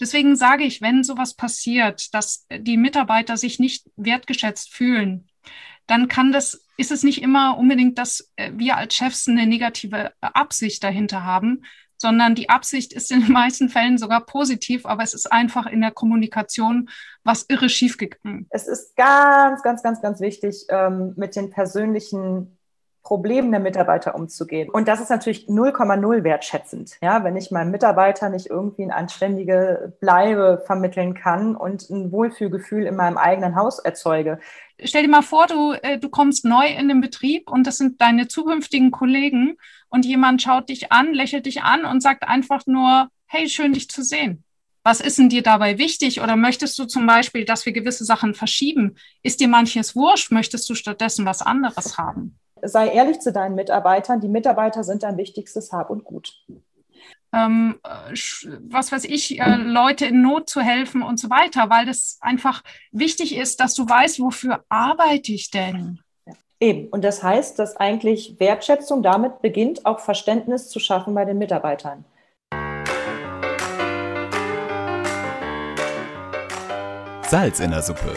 Deswegen sage ich, wenn sowas passiert, dass die Mitarbeiter sich nicht wertgeschätzt fühlen, dann kann das, ist es nicht immer unbedingt, dass äh, wir als Chefs eine negative Absicht dahinter haben, sondern die Absicht ist in den meisten Fällen sogar positiv, aber es ist einfach in der Kommunikation was irre schiefgegangen. Es ist ganz, ganz, ganz, ganz wichtig, ähm, mit den persönlichen Problemen der Mitarbeiter umzugehen. Und das ist natürlich 0,0 wertschätzend. Ja, wenn ich meinem Mitarbeiter nicht irgendwie eine anständige Bleibe vermitteln kann und ein Wohlfühlgefühl in meinem eigenen Haus erzeuge. Stell dir mal vor, du, äh, du kommst neu in den Betrieb und das sind deine zukünftigen Kollegen und jemand schaut dich an, lächelt dich an und sagt einfach nur, hey, schön dich zu sehen. Was ist denn dir dabei wichtig? Oder möchtest du zum Beispiel, dass wir gewisse Sachen verschieben? Ist dir manches wurscht? Möchtest du stattdessen was anderes haben? Sei ehrlich zu deinen Mitarbeitern. Die Mitarbeiter sind dein wichtigstes Hab und Gut. Ähm, was weiß ich, äh, Leute in Not zu helfen und so weiter, weil das einfach wichtig ist, dass du weißt, wofür arbeite ich denn? Eben. Und das heißt, dass eigentlich Wertschätzung damit beginnt, auch Verständnis zu schaffen bei den Mitarbeitern. Salz in der Suppe.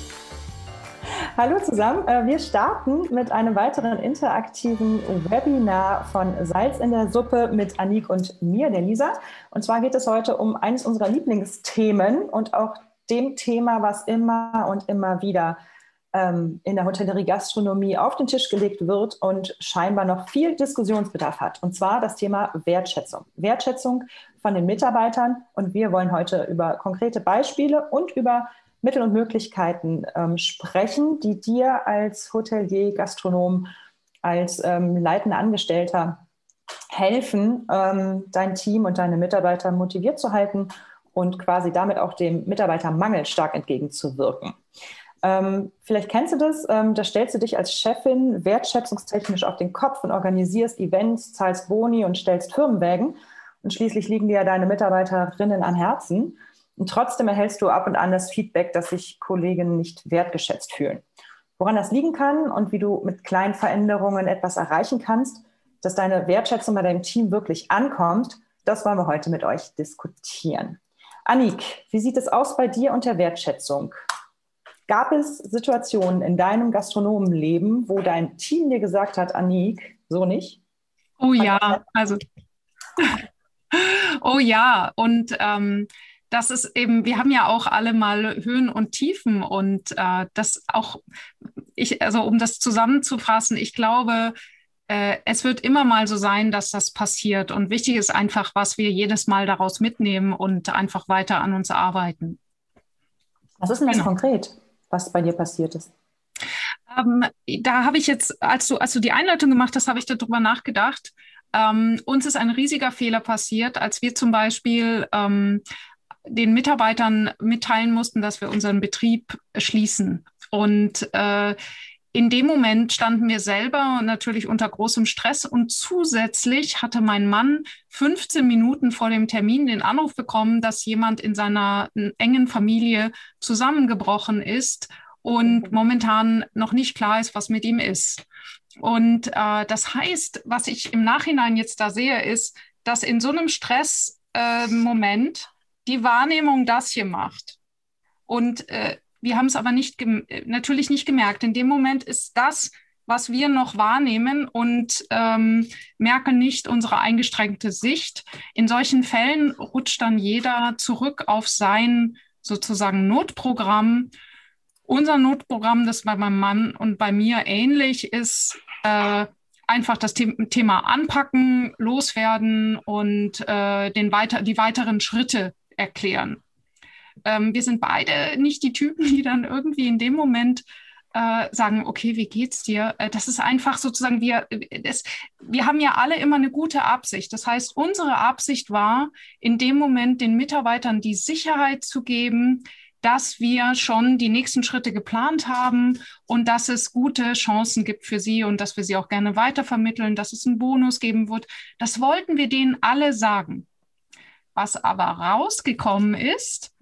Hallo zusammen, äh, wir starten mit einem weiteren interaktiven Webinar von Salz in der Suppe mit Anik und mir, der Lisa. Und zwar geht es heute um eines unserer Lieblingsthemen und auch dem Thema, was immer und immer wieder ähm, in der Hotellerie Gastronomie auf den Tisch gelegt wird und scheinbar noch viel Diskussionsbedarf hat. Und zwar das Thema Wertschätzung. Wertschätzung von den Mitarbeitern. Und wir wollen heute über konkrete Beispiele und über Mittel und Möglichkeiten ähm, sprechen, die dir als Hotelier, Gastronom, als ähm, leitender Angestellter helfen, ähm, dein Team und deine Mitarbeiter motiviert zu halten und quasi damit auch dem Mitarbeitermangel stark entgegenzuwirken. Ähm, vielleicht kennst du das, ähm, da stellst du dich als Chefin wertschätzungstechnisch auf den Kopf und organisierst Events, zahlst Boni und stellst Firmenwägen. Und schließlich liegen dir ja deine Mitarbeiterinnen am Herzen. Und trotzdem erhältst du ab und an das Feedback, dass sich Kollegen nicht wertgeschätzt fühlen. Woran das liegen kann und wie du mit kleinen Veränderungen etwas erreichen kannst, dass deine Wertschätzung bei deinem Team wirklich ankommt, das wollen wir heute mit euch diskutieren. Annik, wie sieht es aus bei dir und der Wertschätzung? Gab es Situationen in deinem Gastronomenleben, wo dein Team dir gesagt hat, Anik, so nicht? Oh ja, also. oh ja, und ähm, das ist eben, wir haben ja auch alle mal Höhen und Tiefen und äh, das auch, ich, also um das zusammenzufassen, ich glaube, äh, es wird immer mal so sein, dass das passiert. Und wichtig ist einfach, was wir jedes Mal daraus mitnehmen und einfach weiter an uns arbeiten. Was ist denn das genau. konkret? was bei dir passiert ist? Ähm, da habe ich jetzt, als du, als du die Einleitung gemacht hast, habe ich darüber nachgedacht. Ähm, uns ist ein riesiger Fehler passiert, als wir zum Beispiel ähm, den Mitarbeitern mitteilen mussten, dass wir unseren Betrieb schließen. Und äh, in dem Moment standen wir selber natürlich unter großem Stress und zusätzlich hatte mein Mann 15 Minuten vor dem Termin den Anruf bekommen, dass jemand in seiner engen Familie zusammengebrochen ist und mhm. momentan noch nicht klar ist, was mit ihm ist. Und äh, das heißt, was ich im Nachhinein jetzt da sehe, ist, dass in so einem Stressmoment äh, die Wahrnehmung das hier macht. Und äh, wir haben es aber nicht natürlich nicht gemerkt. In dem Moment ist das, was wir noch wahrnehmen und ähm, merken nicht unsere eingeschränkte Sicht. In solchen Fällen rutscht dann jeder zurück auf sein sozusagen Notprogramm. Unser Notprogramm, das bei meinem Mann und bei mir ähnlich ist, äh, einfach das Thema anpacken, loswerden und äh, den weiter, die weiteren Schritte erklären. Ähm, wir sind beide nicht die Typen, die dann irgendwie in dem Moment äh, sagen, okay, wie geht's dir? Äh, das ist einfach sozusagen, wir, das, wir haben ja alle immer eine gute Absicht. Das heißt, unsere Absicht war, in dem Moment den Mitarbeitern die Sicherheit zu geben, dass wir schon die nächsten Schritte geplant haben und dass es gute Chancen gibt für sie und dass wir sie auch gerne weitervermitteln, dass es einen Bonus geben wird. Das wollten wir denen alle sagen. Was aber rausgekommen ist,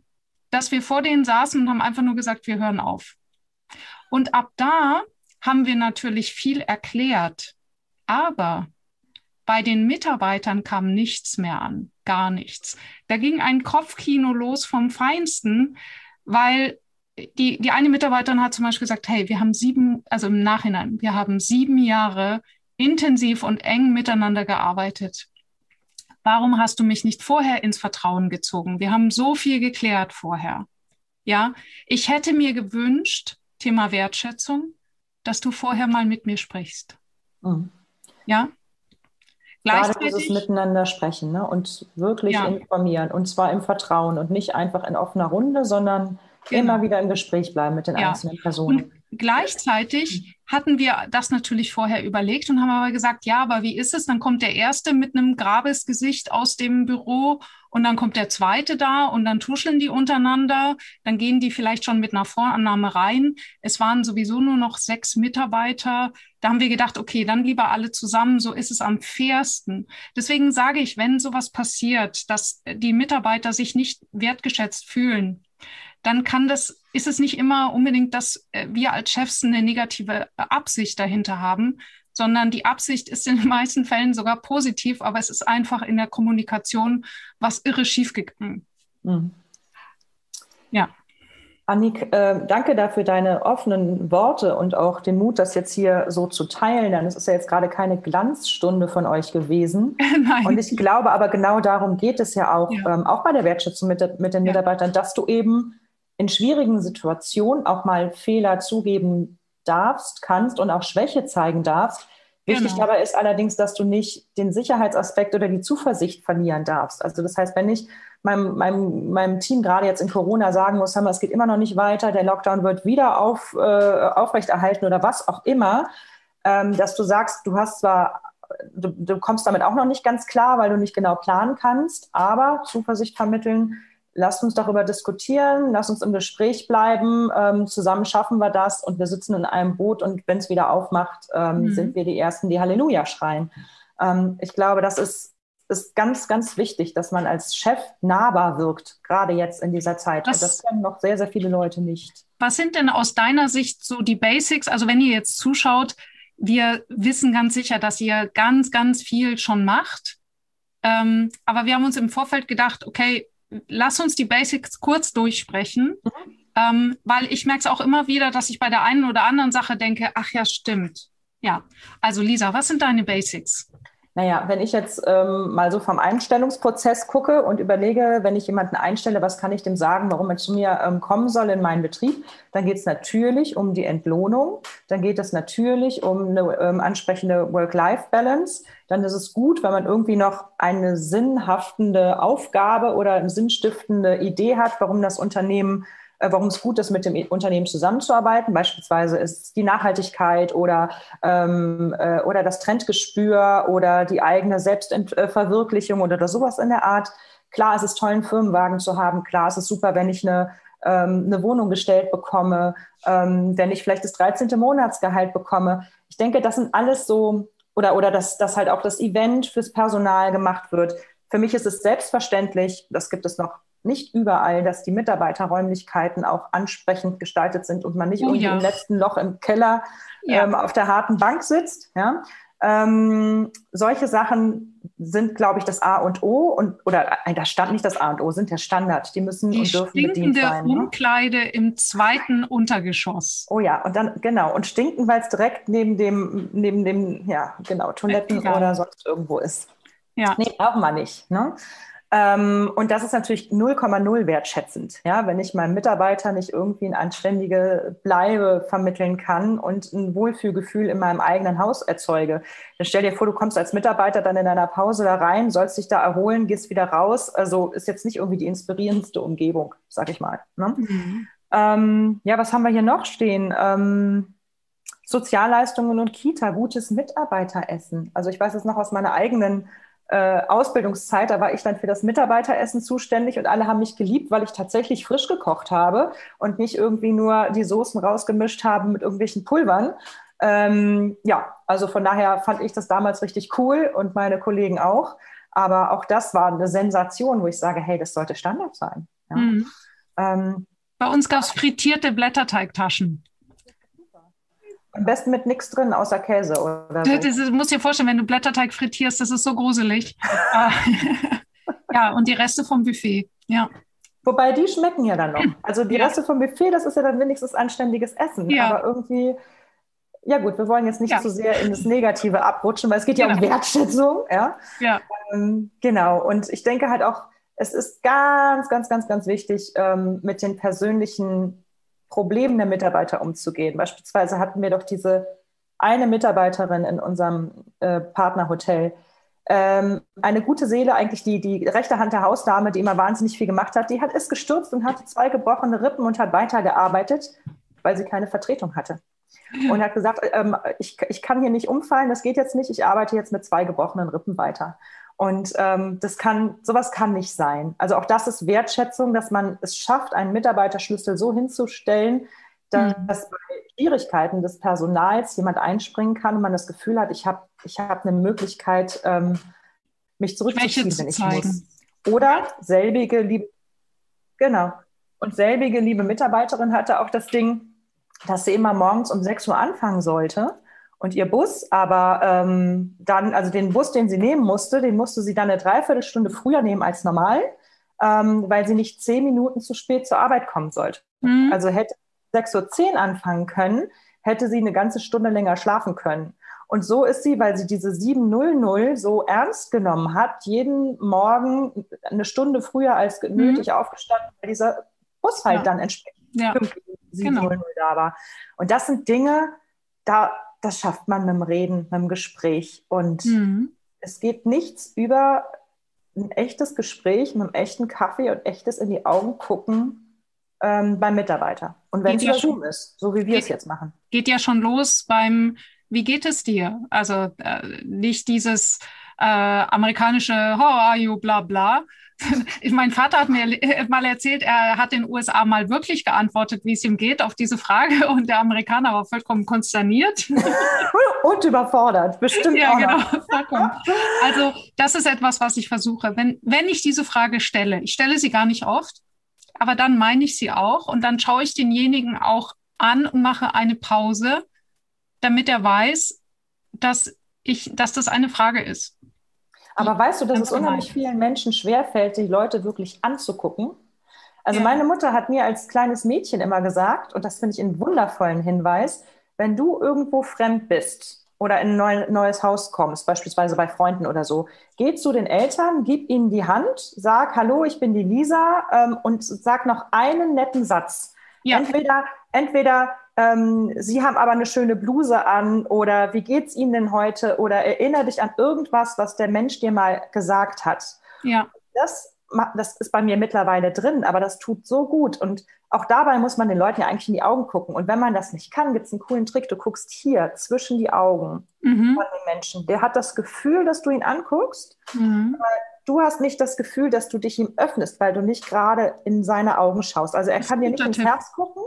dass wir vor denen saßen und haben einfach nur gesagt, wir hören auf. Und ab da haben wir natürlich viel erklärt, aber bei den Mitarbeitern kam nichts mehr an, gar nichts. Da ging ein Kopfkino los vom Feinsten, weil die, die eine Mitarbeiterin hat zum Beispiel gesagt, hey, wir haben sieben, also im Nachhinein, wir haben sieben Jahre intensiv und eng miteinander gearbeitet. Warum hast du mich nicht vorher ins Vertrauen gezogen? Wir haben so viel geklärt vorher. Ja, ich hätte mir gewünscht, Thema Wertschätzung, dass du vorher mal mit mir sprichst. Mhm. Ja? Gerade dieses Miteinander sprechen ne? und wirklich ja. informieren und zwar im Vertrauen und nicht einfach in offener Runde, sondern genau. immer wieder im Gespräch bleiben mit den ja. einzelnen Personen. Und gleichzeitig hatten wir das natürlich vorher überlegt und haben aber gesagt, ja, aber wie ist es? Dann kommt der Erste mit einem Grabesgesicht aus dem Büro und dann kommt der Zweite da und dann tuscheln die untereinander. Dann gehen die vielleicht schon mit einer Vorannahme rein. Es waren sowieso nur noch sechs Mitarbeiter. Da haben wir gedacht, okay, dann lieber alle zusammen. So ist es am fairsten. Deswegen sage ich, wenn sowas passiert, dass die Mitarbeiter sich nicht wertgeschätzt fühlen, dann kann das, ist es nicht immer unbedingt, dass äh, wir als Chefs eine negative Absicht dahinter haben, sondern die Absicht ist in den meisten Fällen sogar positiv, aber es ist einfach in der Kommunikation was irre schiefgegangen. Mhm. Ja. Annik, äh, danke dafür deine offenen Worte und auch den Mut, das jetzt hier so zu teilen. Denn es ist ja jetzt gerade keine Glanzstunde von euch gewesen. Nein. Und ich glaube aber genau darum geht es ja auch, ja. Ähm, auch bei der Wertschätzung mit, mit den ja. Mitarbeitern, dass du eben in schwierigen Situationen auch mal Fehler zugeben darfst, kannst und auch Schwäche zeigen darfst. Wichtig genau. dabei ist allerdings, dass du nicht den Sicherheitsaspekt oder die Zuversicht verlieren darfst. Also das heißt, wenn ich meinem, meinem, meinem Team gerade jetzt in Corona sagen muss, haben wir, es geht immer noch nicht weiter, der Lockdown wird wieder auf, äh, aufrechterhalten oder was auch immer, ähm, dass du sagst, du hast zwar Du, du, kommst damit auch noch nicht ganz klar, weil du nicht genau planen kannst, aber Zuversicht vermitteln, lasst uns darüber diskutieren, lasst uns im Gespräch bleiben, ähm, zusammen schaffen wir das und wir sitzen in einem Boot und wenn es wieder aufmacht, ähm, mhm. sind wir die Ersten, die Halleluja schreien. Ähm, ich glaube, das ist, ist ganz, ganz wichtig, dass man als Chef nahbar wirkt, gerade jetzt in dieser Zeit. Was, und das können noch sehr, sehr viele Leute nicht. Was sind denn aus deiner Sicht so die Basics? Also wenn ihr jetzt zuschaut, wir wissen ganz sicher, dass ihr ganz, ganz viel schon macht. Ähm, aber wir haben uns im Vorfeld gedacht, okay, lass uns die Basics kurz durchsprechen, mhm. ähm, weil ich merke es auch immer wieder, dass ich bei der einen oder anderen Sache denke, ach ja, stimmt. Ja, also Lisa, was sind deine Basics? Naja, wenn ich jetzt ähm, mal so vom Einstellungsprozess gucke und überlege, wenn ich jemanden einstelle, was kann ich dem sagen, warum er zu mir ähm, kommen soll in meinen Betrieb, dann geht es natürlich um die Entlohnung, dann geht es natürlich um eine ähm, ansprechende Work-Life-Balance. Dann ist es gut, wenn man irgendwie noch eine sinnhaftende Aufgabe oder eine sinnstiftende Idee hat, warum das Unternehmen warum es gut ist, mit dem Unternehmen zusammenzuarbeiten. Beispielsweise ist die Nachhaltigkeit oder, ähm, äh, oder das Trendgespür oder die eigene Selbstverwirklichung oder sowas in der Art. Klar, es ist toll, einen Firmenwagen zu haben. Klar, es ist super, wenn ich eine, ähm, eine Wohnung gestellt bekomme, ähm, wenn ich vielleicht das 13. Monatsgehalt bekomme. Ich denke, das sind alles so, oder, oder dass, dass halt auch das Event fürs Personal gemacht wird. Für mich ist es selbstverständlich, das gibt es noch nicht überall, dass die Mitarbeiterräumlichkeiten auch ansprechend gestaltet sind und man nicht oh, irgendwie ja. im letzten Loch im Keller ja. ähm, auf der harten Bank sitzt. Ja? Ähm, solche Sachen sind, glaube ich, das A und O und oder äh, das stand nicht das A und O, sind der Standard. Die müssen die und dürfen bedient sein. Ne? Umkleide ne? im zweiten Untergeschoss. Oh ja, und dann genau und stinken, weil es direkt neben dem neben dem ja genau Toiletten ja. oder sonst irgendwo ist. Ja. Nee, brauchen wir nicht. Ne? Ähm, und das ist natürlich 0,0 wertschätzend. Ja, wenn ich meinem Mitarbeiter nicht irgendwie eine anständige Bleibe vermitteln kann und ein Wohlfühlgefühl in meinem eigenen Haus erzeuge. Dann stell dir vor, du kommst als Mitarbeiter dann in deiner Pause da rein, sollst dich da erholen, gehst wieder raus. Also ist jetzt nicht irgendwie die inspirierendste Umgebung, sag ich mal. Ne? Mhm. Ähm, ja, was haben wir hier noch stehen? Ähm, Sozialleistungen und Kita, gutes Mitarbeiteressen. Also ich weiß es noch aus meiner eigenen äh, Ausbildungszeit, da war ich dann für das Mitarbeiteressen zuständig und alle haben mich geliebt, weil ich tatsächlich frisch gekocht habe und nicht irgendwie nur die Soßen rausgemischt habe mit irgendwelchen Pulvern. Ähm, ja, also von daher fand ich das damals richtig cool und meine Kollegen auch. Aber auch das war eine Sensation, wo ich sage, hey, das sollte Standard sein. Ja. Mhm. Ähm, Bei uns gab es frittierte Blätterteigtaschen. Am besten mit nichts drin, außer Käse oder so. Das, das, musst dir vorstellen, wenn du Blätterteig frittierst, das ist so gruselig. Ah. ja, und die Reste vom Buffet, ja. Wobei die schmecken ja dann noch. Also die ja. Reste vom Buffet, das ist ja dann wenigstens anständiges Essen. Ja. Aber irgendwie, ja gut, wir wollen jetzt nicht ja. zu sehr in das Negative abrutschen, weil es geht ja genau. um Wertschätzung. Ja. ja. Ähm, genau. Und ich denke halt auch, es ist ganz, ganz, ganz, ganz wichtig, ähm, mit den persönlichen Problemen der Mitarbeiter umzugehen. Beispielsweise hatten wir doch diese eine Mitarbeiterin in unserem äh, Partnerhotel, ähm, eine gute Seele, eigentlich die, die rechte Hand der Hausdame, die immer wahnsinnig viel gemacht hat, die hat ist gestürzt und hatte zwei gebrochene Rippen und hat weitergearbeitet, weil sie keine Vertretung hatte. Und hat gesagt, ähm, ich, ich kann hier nicht umfallen, das geht jetzt nicht, ich arbeite jetzt mit zwei gebrochenen Rippen weiter. Und ähm, das kann, sowas kann nicht sein. Also auch das ist Wertschätzung, dass man es schafft, einen Mitarbeiterschlüssel so hinzustellen, dass mhm. bei Schwierigkeiten des Personals jemand einspringen kann und man das Gefühl hat, ich habe ich hab eine Möglichkeit, ähm, mich zurückzuziehen, wenn ich muss. Oder selbige liebe, genau. Und selbige liebe Mitarbeiterin hatte auch das Ding, dass sie immer morgens um 6 Uhr anfangen sollte und ihr Bus, aber ähm, dann, also den Bus, den sie nehmen musste, den musste sie dann eine Dreiviertelstunde früher nehmen als normal, ähm, weil sie nicht zehn Minuten zu spät zur Arbeit kommen sollte. Mhm. Also hätte 6.10 Uhr anfangen können, hätte sie eine ganze Stunde länger schlafen können. Und so ist sie, weil sie diese 700 so ernst genommen hat, jeden Morgen eine Stunde früher als mhm. nötig aufgestanden, weil dieser Bus halt ja. dann entsprechend ja. 700 genau. da war. Und das sind Dinge, da das schafft man mit dem Reden, mit dem Gespräch. Und mhm. es geht nichts über ein echtes Gespräch mit einem echten Kaffee und echtes in die Augen gucken ähm, beim Mitarbeiter. Und wenn es ja Zoom ist, so wie wir geht, es jetzt machen. Geht ja schon los beim, wie geht es dir? Also äh, nicht dieses äh, amerikanische How are you, bla bla, mein Vater hat mir mal erzählt, er hat in den USA mal wirklich geantwortet, wie es ihm geht auf diese Frage und der Amerikaner war vollkommen konsterniert. und überfordert, bestimmt ja, auch genau, vollkommen. Also das ist etwas, was ich versuche. Wenn, wenn ich diese Frage stelle, ich stelle sie gar nicht oft, aber dann meine ich sie auch und dann schaue ich denjenigen auch an und mache eine Pause, damit er weiß, dass ich, dass das eine Frage ist. Aber weißt du, dass es unheimlich vielen Menschen schwerfällt, die Leute wirklich anzugucken? Also ja. meine Mutter hat mir als kleines Mädchen immer gesagt, und das finde ich einen wundervollen Hinweis, wenn du irgendwo fremd bist oder in ein neues Haus kommst, beispielsweise bei Freunden oder so, geh zu den Eltern, gib ihnen die Hand, sag, hallo, ich bin die Lisa ähm, und sag noch einen netten Satz. Ja. Entweder, entweder ähm, Sie haben aber eine schöne Bluse an oder wie geht's Ihnen denn heute oder erinnere dich an irgendwas, was der Mensch dir mal gesagt hat. Ja. Das, das ist bei mir mittlerweile drin, aber das tut so gut und auch dabei muss man den Leuten ja eigentlich in die Augen gucken. Und wenn man das nicht kann, gibt es einen coolen Trick. Du guckst hier zwischen die Augen mhm. von dem Menschen. Der hat das Gefühl, dass du ihn anguckst, mhm. aber du hast nicht das Gefühl, dass du dich ihm öffnest, weil du nicht gerade in seine Augen schaust. Also er kann dir nicht ins Tipp. Herz gucken,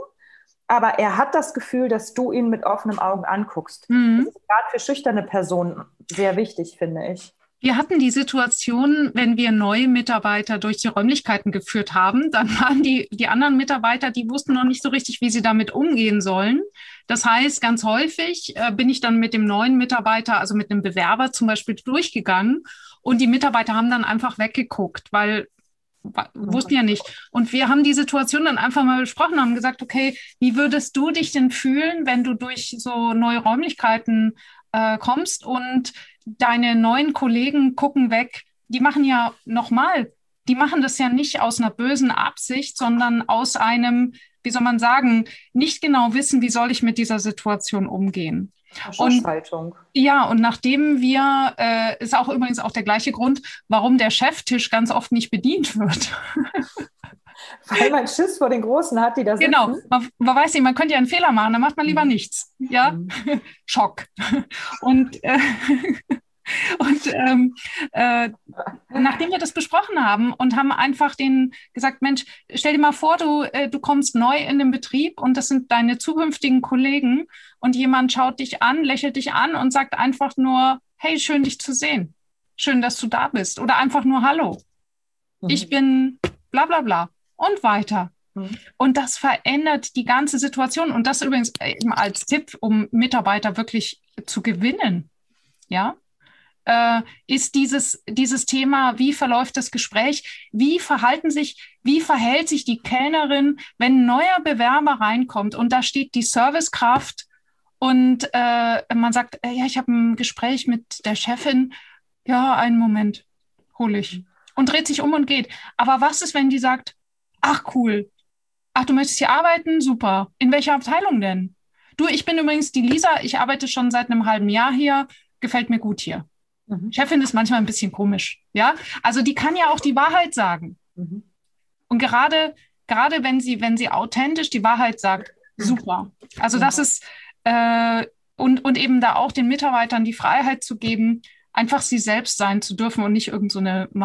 aber er hat das Gefühl, dass du ihn mit offenen Augen anguckst. Mhm. Das ist gerade für schüchterne Personen sehr wichtig, finde ich. Wir hatten die Situation, wenn wir neue Mitarbeiter durch die Räumlichkeiten geführt haben, dann waren die, die anderen Mitarbeiter, die wussten noch nicht so richtig, wie sie damit umgehen sollen. Das heißt, ganz häufig äh, bin ich dann mit dem neuen Mitarbeiter, also mit einem Bewerber zum Beispiel durchgegangen und die Mitarbeiter haben dann einfach weggeguckt, weil wussten ja nicht. Und wir haben die Situation dann einfach mal besprochen, haben gesagt, okay, wie würdest du dich denn fühlen, wenn du durch so neue Räumlichkeiten äh, kommst und deine neuen Kollegen gucken weg? Die machen ja nochmal, die machen das ja nicht aus einer bösen Absicht, sondern aus einem, wie soll man sagen, nicht genau wissen, wie soll ich mit dieser Situation umgehen. Und, ja, und nachdem wir, äh, ist auch übrigens auch der gleiche Grund, warum der Cheftisch ganz oft nicht bedient wird. Weil man Schiss vor den Großen hat, die da sind. Genau, man, man, weiß nicht, man könnte ja einen Fehler machen, dann macht man lieber mhm. nichts. Ja, mhm. Schock. Und, äh, und ähm, äh, nachdem wir das besprochen haben und haben einfach den gesagt, Mensch, stell dir mal vor, du, äh, du kommst neu in den Betrieb und das sind deine zukünftigen Kollegen und jemand schaut dich an, lächelt dich an und sagt einfach nur, hey, schön dich zu sehen. Schön, dass du da bist. Oder einfach nur Hallo. Mhm. Ich bin bla bla bla. Und weiter. Mhm. Und das verändert die ganze Situation. Und das übrigens eben als Tipp, um Mitarbeiter wirklich zu gewinnen. Ja, äh, ist dieses, dieses Thema, wie verläuft das Gespräch, wie verhalten sich, wie verhält sich die Kellnerin, wenn ein neuer Bewerber reinkommt und da steht die Servicekraft und äh, man sagt, äh, ja, ich habe ein Gespräch mit der Chefin, ja, einen Moment, hole ich. Und dreht sich um und geht. Aber was ist, wenn die sagt, ach cool, ach, du möchtest hier arbeiten? Super. In welcher Abteilung denn? Du, ich bin übrigens die Lisa, ich arbeite schon seit einem halben Jahr hier, gefällt mir gut hier. Mhm. Chefin ist manchmal ein bisschen komisch, ja. Also die kann ja auch die Wahrheit sagen. Mhm. Und gerade, gerade wenn sie, wenn sie authentisch die Wahrheit sagt, super. Also das ist, äh, und, und eben da auch den Mitarbeitern die Freiheit zu geben, einfach sie selbst sein zu dürfen und nicht irgendeine so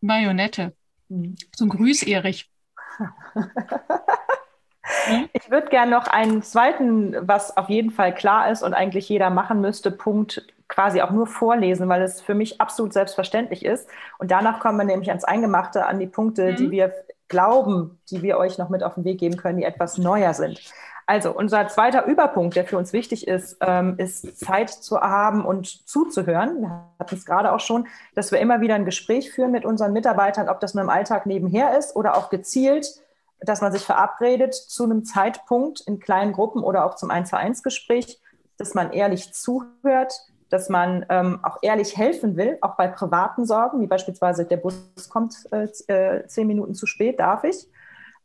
Marionette. Mhm. So ein Grüß, Erich. Ich würde gerne noch einen zweiten, was auf jeden Fall klar ist und eigentlich jeder machen müsste, Punkt quasi auch nur vorlesen, weil es für mich absolut selbstverständlich ist. Und danach kommen wir nämlich ans Eingemachte, an die Punkte, mhm. die wir glauben, die wir euch noch mit auf den Weg geben können, die etwas neuer sind. Also unser zweiter Überpunkt, der für uns wichtig ist, ähm, ist Zeit zu haben und zuzuhören. Wir hatten es gerade auch schon, dass wir immer wieder ein Gespräch führen mit unseren Mitarbeitern, ob das nur im Alltag nebenher ist oder auch gezielt, dass man sich verabredet zu einem Zeitpunkt in kleinen Gruppen oder auch zum 1 zu 1 Gespräch, dass man ehrlich zuhört, dass man ähm, auch ehrlich helfen will, auch bei privaten Sorgen, wie beispielsweise der Bus kommt äh, äh, zehn Minuten zu spät, darf ich.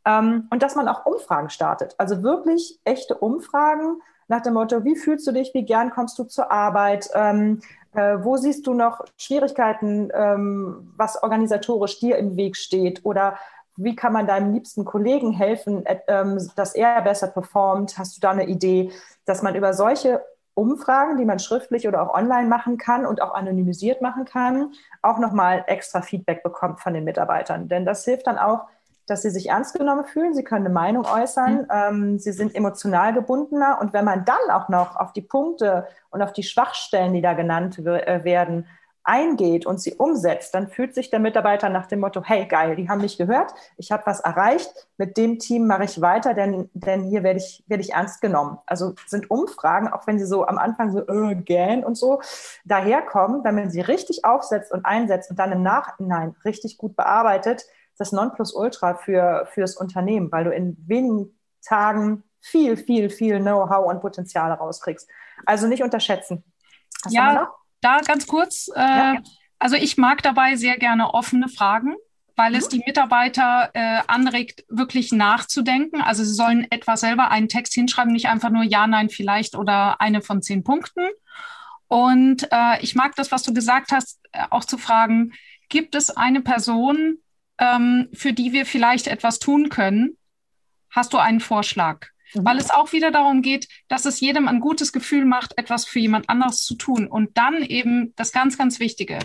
Ähm, und dass man auch Umfragen startet. Also wirklich echte Umfragen nach dem Motto, wie fühlst du dich, wie gern kommst du zur Arbeit, ähm, äh, wo siehst du noch Schwierigkeiten, ähm, was organisatorisch dir im Weg steht oder wie kann man deinem liebsten Kollegen helfen, äh, ähm, dass er besser performt? Hast du da eine Idee, dass man über solche Umfragen, die man schriftlich oder auch online machen kann und auch anonymisiert machen kann, auch nochmal extra Feedback bekommt von den Mitarbeitern. Denn das hilft dann auch, dass sie sich ernst genommen fühlen, sie können eine Meinung äußern, mhm. ähm, sie sind emotional gebundener. Und wenn man dann auch noch auf die Punkte und auf die Schwachstellen, die da genannt äh, werden, eingeht und sie umsetzt, dann fühlt sich der Mitarbeiter nach dem Motto, hey geil, die haben mich gehört, ich habe was erreicht, mit dem Team mache ich weiter, denn, denn hier werde ich, werde ich ernst genommen. Also sind Umfragen, auch wenn sie so am Anfang so äh, gähn und so daherkommen, wenn man sie richtig aufsetzt und einsetzt und dann im Nachhinein richtig gut bearbeitet, das Nonplusultra für, fürs Unternehmen, weil du in wenigen Tagen viel, viel, viel Know-how und Potenzial rauskriegst. Also nicht unterschätzen. Hast ja, da ganz kurz. Äh, ja, ja. Also ich mag dabei sehr gerne offene Fragen, weil es mhm. die Mitarbeiter äh, anregt, wirklich nachzudenken. Also sie sollen etwa selber einen Text hinschreiben, nicht einfach nur Ja, Nein, vielleicht oder eine von zehn Punkten. Und äh, ich mag das, was du gesagt hast, äh, auch zu fragen, gibt es eine Person, ähm, für die wir vielleicht etwas tun können? Hast du einen Vorschlag? Mhm. Weil es auch wieder darum geht, dass es jedem ein gutes Gefühl macht, etwas für jemand anderes zu tun. Und dann eben das ganz, ganz Wichtige.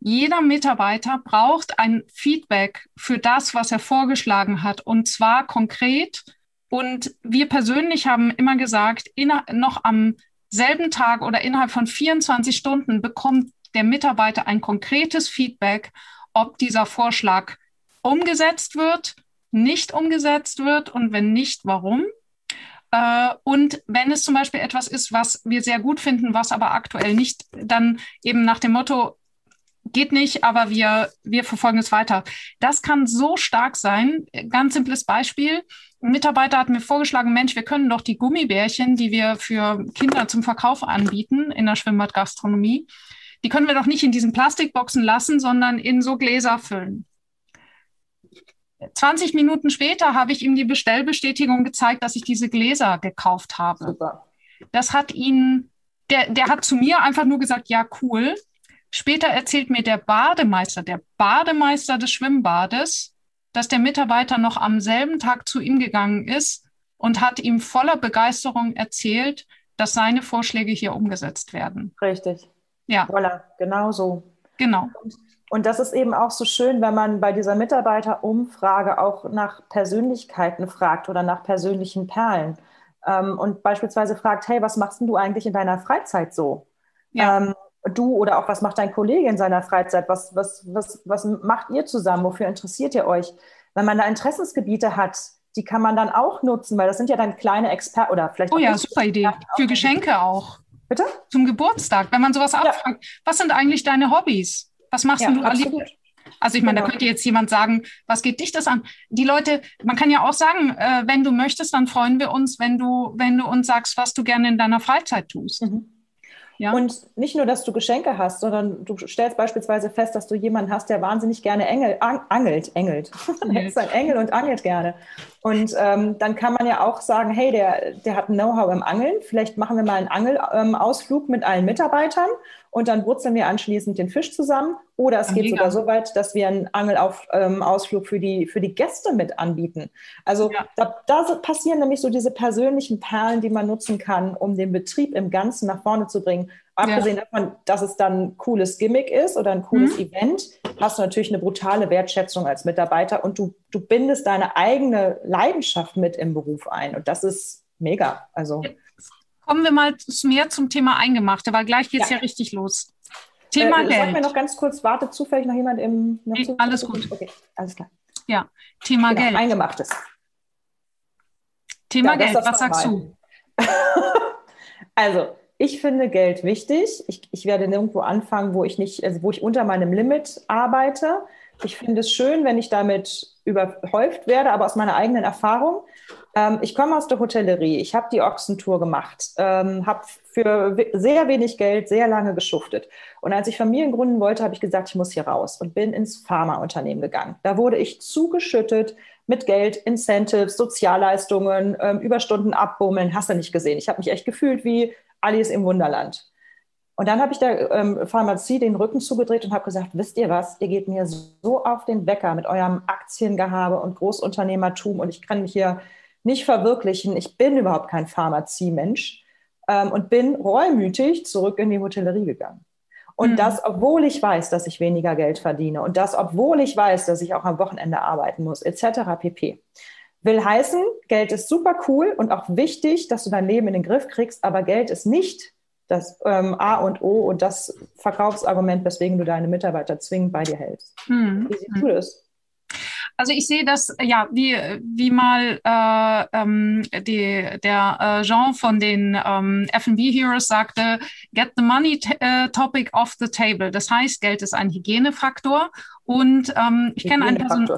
Jeder Mitarbeiter braucht ein Feedback für das, was er vorgeschlagen hat. Und zwar konkret. Und wir persönlich haben immer gesagt, noch am selben Tag oder innerhalb von 24 Stunden bekommt der Mitarbeiter ein konkretes Feedback, ob dieser Vorschlag umgesetzt wird, nicht umgesetzt wird und wenn nicht, warum. Äh, und wenn es zum Beispiel etwas ist, was wir sehr gut finden, was aber aktuell nicht, dann eben nach dem Motto, geht nicht, aber wir, wir verfolgen es weiter. Das kann so stark sein. Ganz simples Beispiel. Ein Mitarbeiter hat mir vorgeschlagen, Mensch, wir können doch die Gummibärchen, die wir für Kinder zum Verkauf anbieten in der Schwimmbadgastronomie, die können wir doch nicht in diesen Plastikboxen lassen, sondern in so Gläser füllen. 20 Minuten später habe ich ihm die Bestellbestätigung gezeigt, dass ich diese Gläser gekauft habe. Super. Das hat ihn, der, der hat zu mir einfach nur gesagt, ja, cool. Später erzählt mir der Bademeister, der Bademeister des Schwimmbades, dass der Mitarbeiter noch am selben Tag zu ihm gegangen ist und hat ihm voller Begeisterung erzählt, dass seine Vorschläge hier umgesetzt werden. Richtig. Ja. Voilà, genau so. Genau. Und, und das ist eben auch so schön, wenn man bei dieser Mitarbeiterumfrage auch nach Persönlichkeiten fragt oder nach persönlichen Perlen ähm, und beispielsweise fragt, hey, was machst denn du eigentlich in deiner Freizeit so? Ja. Ähm, du oder auch was macht dein Kollege in seiner Freizeit? Was, was, was, was macht ihr zusammen? Wofür interessiert ihr euch? Wenn man da Interessensgebiete hat, die kann man dann auch nutzen, weil das sind ja dann kleine Experten oder vielleicht. Oh ja, super Idee. Für Geschenke auch. Bitte? Zum Geburtstag, wenn man sowas ja. abfragt. Was sind eigentlich deine Hobbys? Was machst ja, du absolut. Also ich meine, genau. da könnte jetzt jemand sagen, was geht dich das an? Die Leute, man kann ja auch sagen, äh, wenn du möchtest, dann freuen wir uns, wenn du, wenn du uns sagst, was du gerne in deiner Freizeit tust. Mhm. Ja. Und nicht nur, dass du Geschenke hast, sondern du stellst beispielsweise fest, dass du jemanden hast, der wahnsinnig gerne Engel, an, angelt, engelt. er ist ein Engel und angelt gerne. Und ähm, dann kann man ja auch sagen, hey, der, der hat Know-how im Angeln. Vielleicht machen wir mal einen Angelausflug ähm, mit allen Mitarbeitern und dann wurzeln wir anschließend den Fisch zusammen. Oder es geht Mega. sogar so weit, dass wir einen Angelausflug ähm, für, die, für die Gäste mit anbieten. Also ja. da, da passieren nämlich so diese persönlichen Perlen, die man nutzen kann, um den Betrieb im Ganzen nach vorne zu bringen. Abgesehen ja. davon, dass es dann ein cooles Gimmick ist oder ein cooles mhm. Event, hast du natürlich eine brutale Wertschätzung als Mitarbeiter und du, du bindest deine eigene Leidenschaft mit im Beruf ein. Und das ist mega. Also. Kommen wir mal mehr zum Thema Eingemachte, weil gleich geht es ja. ja. richtig los. Thema äh, Geld. Sag mir noch ganz kurz, wartet zufällig noch jemand im... Noch nee, alles gut. Okay, alles klar. Ja, Thema genau, Geld. Eingemachtes. Thema ja, Geld, was sagst du? also, ich finde Geld wichtig. Ich, ich werde nirgendwo anfangen, wo ich nicht, also wo ich unter meinem Limit arbeite. Ich finde es schön, wenn ich damit überhäuft werde, aber aus meiner eigenen Erfahrung. Ähm, ich komme aus der Hotellerie. Ich habe die Ochsentour gemacht, ähm, habe für sehr wenig Geld sehr lange geschuftet. Und als ich Familien gründen wollte, habe ich gesagt, ich muss hier raus und bin ins Pharmaunternehmen gegangen. Da wurde ich zugeschüttet mit Geld, Incentives, Sozialleistungen, ähm, Überstunden abbummeln, hast du nicht gesehen. Ich habe mich echt gefühlt wie Alice im Wunderland. Und dann habe ich der ähm, Pharmazie den Rücken zugedreht und habe gesagt, wisst ihr was, ihr geht mir so auf den Wecker mit eurem Aktiengehabe und Großunternehmertum und ich kann mich hier nicht verwirklichen. Ich bin überhaupt kein Pharmaziemensch ähm, und bin reumütig zurück in die Hotellerie gegangen. Und mhm. das, obwohl ich weiß, dass ich weniger Geld verdiene und das, obwohl ich weiß, dass ich auch am Wochenende arbeiten muss, etc. pp. Will heißen, Geld ist super cool und auch wichtig, dass du dein Leben in den Griff kriegst, aber Geld ist nicht das ähm, A und O und das Verkaufsargument, weswegen du deine Mitarbeiter zwingend bei dir hältst. Mhm. Wie siehst du das? Also ich sehe das, ja, wie, wie mal äh, ähm, die, der äh, Jean von den ähm, F&B Heroes sagte, get the money äh, topic off the table. Das heißt, Geld ist ein Hygienefaktor. Und ähm, ich kenne einen, Person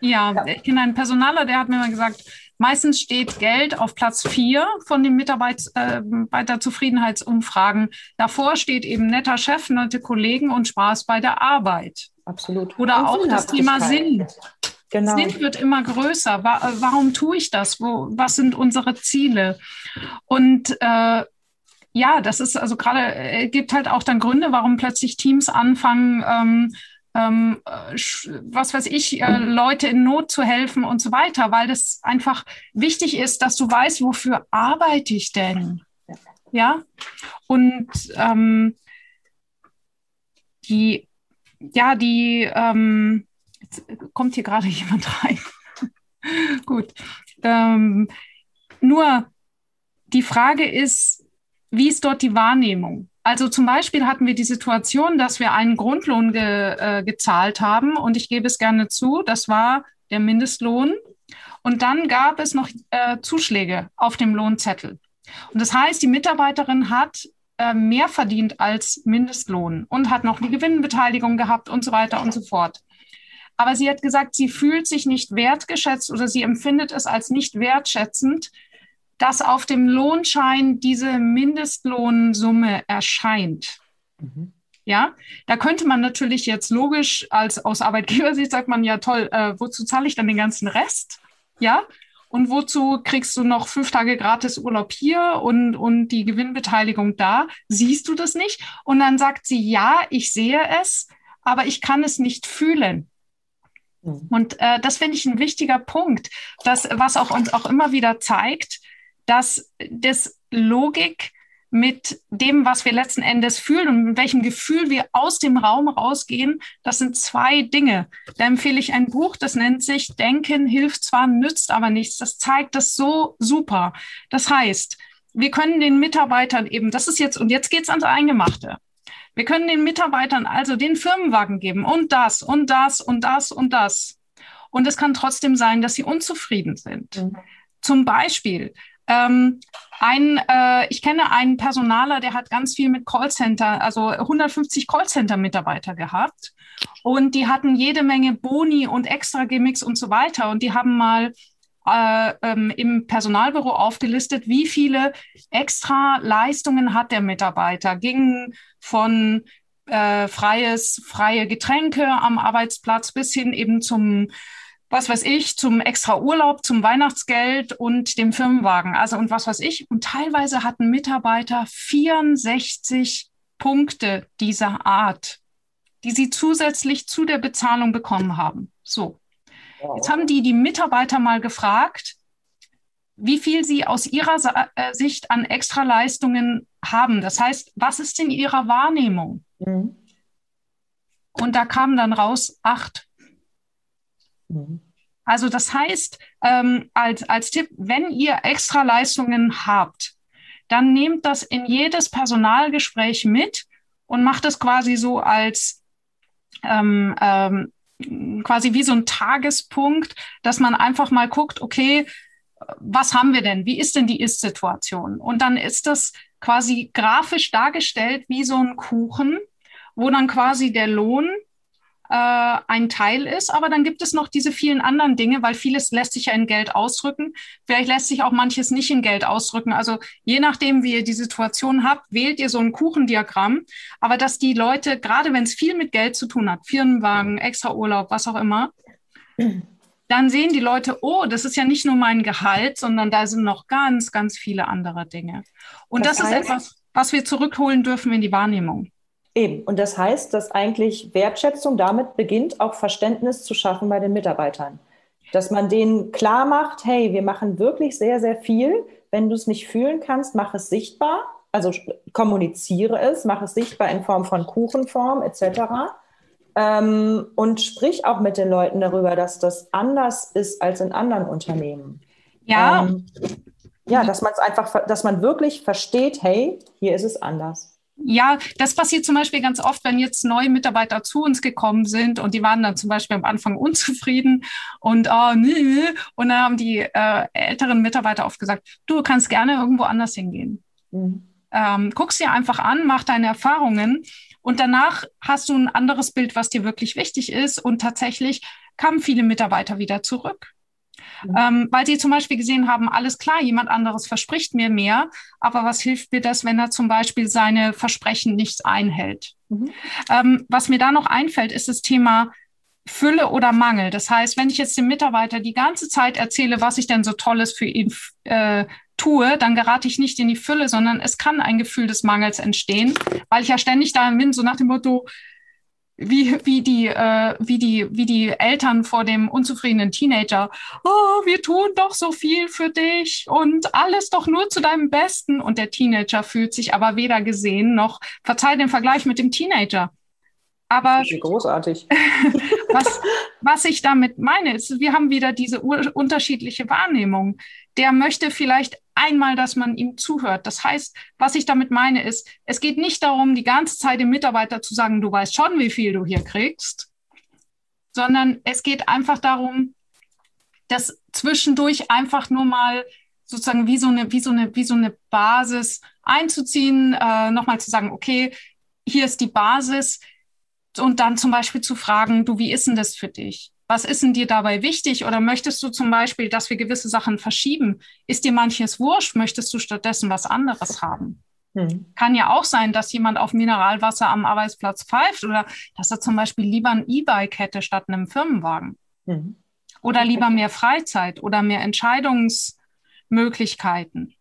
ja, ja. Ich kenn einen Personaler, der hat mir mal gesagt, meistens steht Geld auf Platz vier von den Mitarbeiterzufriedenheitsumfragen. Davor steht eben netter Chef, nette Kollegen und Spaß bei der Arbeit. Absolut. Oder und auch das Thema Sinn. Genau. Sinn wird immer größer. Warum tue ich das? Wo, was sind unsere Ziele? Und äh, ja, das ist also gerade, äh, gibt halt auch dann Gründe, warum plötzlich Teams anfangen, ähm, ähm, was weiß ich, äh, Leute in Not zu helfen und so weiter, weil das einfach wichtig ist, dass du weißt, wofür arbeite ich denn? Ja. Und ähm, die, ja, die, ähm, Kommt hier gerade jemand rein. Gut. Ähm, nur die Frage ist, wie ist dort die Wahrnehmung? Also zum Beispiel hatten wir die Situation, dass wir einen Grundlohn ge, äh, gezahlt haben und ich gebe es gerne zu, das war der Mindestlohn. Und dann gab es noch äh, Zuschläge auf dem Lohnzettel. Und das heißt, die Mitarbeiterin hat äh, mehr verdient als Mindestlohn und hat noch die Gewinnbeteiligung gehabt und so weiter und so fort. Aber sie hat gesagt, sie fühlt sich nicht wertgeschätzt oder sie empfindet es als nicht wertschätzend, dass auf dem Lohnschein diese Mindestlohnsumme erscheint. Mhm. Ja, da könnte man natürlich jetzt logisch als aus Arbeitgebersicht sagt man ja toll, äh, wozu zahle ich dann den ganzen Rest? Ja, und wozu kriegst du noch fünf Tage gratis Urlaub hier und, und die Gewinnbeteiligung da? Siehst du das nicht? Und dann sagt sie, ja, ich sehe es, aber ich kann es nicht fühlen. Mhm. Und äh, das finde ich ein wichtiger Punkt, das, was auch uns auch immer wieder zeigt, dass das Logik mit dem, was wir letzten Endes fühlen und mit welchem Gefühl wir aus dem Raum rausgehen, das sind zwei Dinge. Da empfehle ich ein Buch, das nennt sich Denken hilft zwar, nützt aber nichts. Das zeigt das so super. Das heißt, wir können den Mitarbeitern eben, das ist jetzt, und jetzt geht's ans Eingemachte. Wir können den Mitarbeitern also den Firmenwagen geben und das und das und das und das. Und es kann trotzdem sein, dass sie unzufrieden sind. Mhm. Zum Beispiel, ähm, ein, äh, ich kenne einen Personaler, der hat ganz viel mit Callcenter, also 150 Callcenter-Mitarbeiter gehabt. Und die hatten jede Menge Boni und Extra-Gimmicks und so weiter. Und die haben mal äh, ähm, im Personalbüro aufgelistet, wie viele extra Leistungen hat der Mitarbeiter. Ging von äh, freies, freie Getränke am Arbeitsplatz bis hin eben zum was weiß ich, zum extra Urlaub, zum Weihnachtsgeld und dem Firmenwagen. Also und was weiß ich. Und teilweise hatten Mitarbeiter 64 Punkte dieser Art, die sie zusätzlich zu der Bezahlung bekommen haben. So. Jetzt haben die die Mitarbeiter mal gefragt, wie viel sie aus ihrer äh, Sicht an Extraleistungen haben. Das heißt, was ist in ihrer Wahrnehmung? Mhm. Und da kam dann raus acht. Mhm. Also das heißt, ähm, als, als Tipp, wenn ihr Extraleistungen habt, dann nehmt das in jedes Personalgespräch mit und macht es quasi so als ähm, ähm, quasi wie so ein Tagespunkt, dass man einfach mal guckt, okay, was haben wir denn? Wie ist denn die Ist-Situation? Und dann ist das quasi grafisch dargestellt wie so ein Kuchen, wo dann quasi der Lohn äh, ein Teil ist. Aber dann gibt es noch diese vielen anderen Dinge, weil vieles lässt sich ja in Geld ausdrücken. Vielleicht lässt sich auch manches nicht in Geld ausdrücken. Also je nachdem, wie ihr die Situation habt, wählt ihr so ein Kuchendiagramm. Aber dass die Leute, gerade wenn es viel mit Geld zu tun hat, Firmenwagen, extra Urlaub, was auch immer, dann sehen die Leute, oh, das ist ja nicht nur mein Gehalt, sondern da sind noch ganz, ganz viele andere Dinge. Und das, das heißt, ist etwas, was wir zurückholen dürfen in die Wahrnehmung. Eben. Und das heißt, dass eigentlich Wertschätzung damit beginnt, auch Verständnis zu schaffen bei den Mitarbeitern. Dass man denen klar macht, hey, wir machen wirklich sehr, sehr viel. Wenn du es nicht fühlen kannst, mach es sichtbar. Also kommuniziere es, mach es sichtbar in Form von Kuchenform etc. Ähm, und sprich auch mit den Leuten darüber, dass das anders ist als in anderen Unternehmen. Ja. Ähm, ja, dass man es einfach, dass man wirklich versteht, hey, hier ist es anders. Ja, das passiert zum Beispiel ganz oft, wenn jetzt neue Mitarbeiter zu uns gekommen sind und die waren dann zum Beispiel am Anfang unzufrieden und oh, nee, und dann haben die äh, älteren Mitarbeiter oft gesagt, du kannst gerne irgendwo anders hingehen. Mhm. Ähm, guck's dir einfach an, mach deine Erfahrungen und danach hast du ein anderes Bild, was dir wirklich wichtig ist und tatsächlich kamen viele Mitarbeiter wieder zurück. Mhm. Ähm, weil sie zum Beispiel gesehen haben, alles klar, jemand anderes verspricht mir mehr, aber was hilft mir das, wenn er zum Beispiel seine Versprechen nicht einhält? Mhm. Ähm, was mir da noch einfällt, ist das Thema Fülle oder Mangel. Das heißt, wenn ich jetzt dem Mitarbeiter die ganze Zeit erzähle, was ich denn so Tolles für ihn äh, tue, dann gerate ich nicht in die Fülle, sondern es kann ein Gefühl des Mangels entstehen, weil ich ja ständig da bin, so nach dem Motto, wie, wie, die, äh, wie, die, wie die Eltern vor dem unzufriedenen Teenager, oh, wir tun doch so viel für dich und alles doch nur zu deinem Besten. Und der Teenager fühlt sich aber weder gesehen noch, verzeih den Vergleich mit dem Teenager. Aber großartig. was, was ich damit meine, ist, wir haben wieder diese unterschiedliche Wahrnehmung. Der möchte vielleicht einmal, dass man ihm zuhört. Das heißt, was ich damit meine, ist, es geht nicht darum, die ganze Zeit dem Mitarbeiter zu sagen, du weißt schon, wie viel du hier kriegst, sondern es geht einfach darum, dass zwischendurch einfach nur mal sozusagen wie so eine, wie so eine, wie so eine Basis einzuziehen, äh, nochmal zu sagen, okay, hier ist die Basis und dann zum Beispiel zu fragen, du, wie ist denn das für dich? Was ist denn dir dabei wichtig? Oder möchtest du zum Beispiel, dass wir gewisse Sachen verschieben? Ist dir manches wurscht? Möchtest du stattdessen was anderes haben? Hm. Kann ja auch sein, dass jemand auf Mineralwasser am Arbeitsplatz pfeift oder dass er zum Beispiel lieber ein E-Bike hätte statt einem Firmenwagen. Hm. Oder lieber mehr Freizeit oder mehr Entscheidungsmöglichkeiten.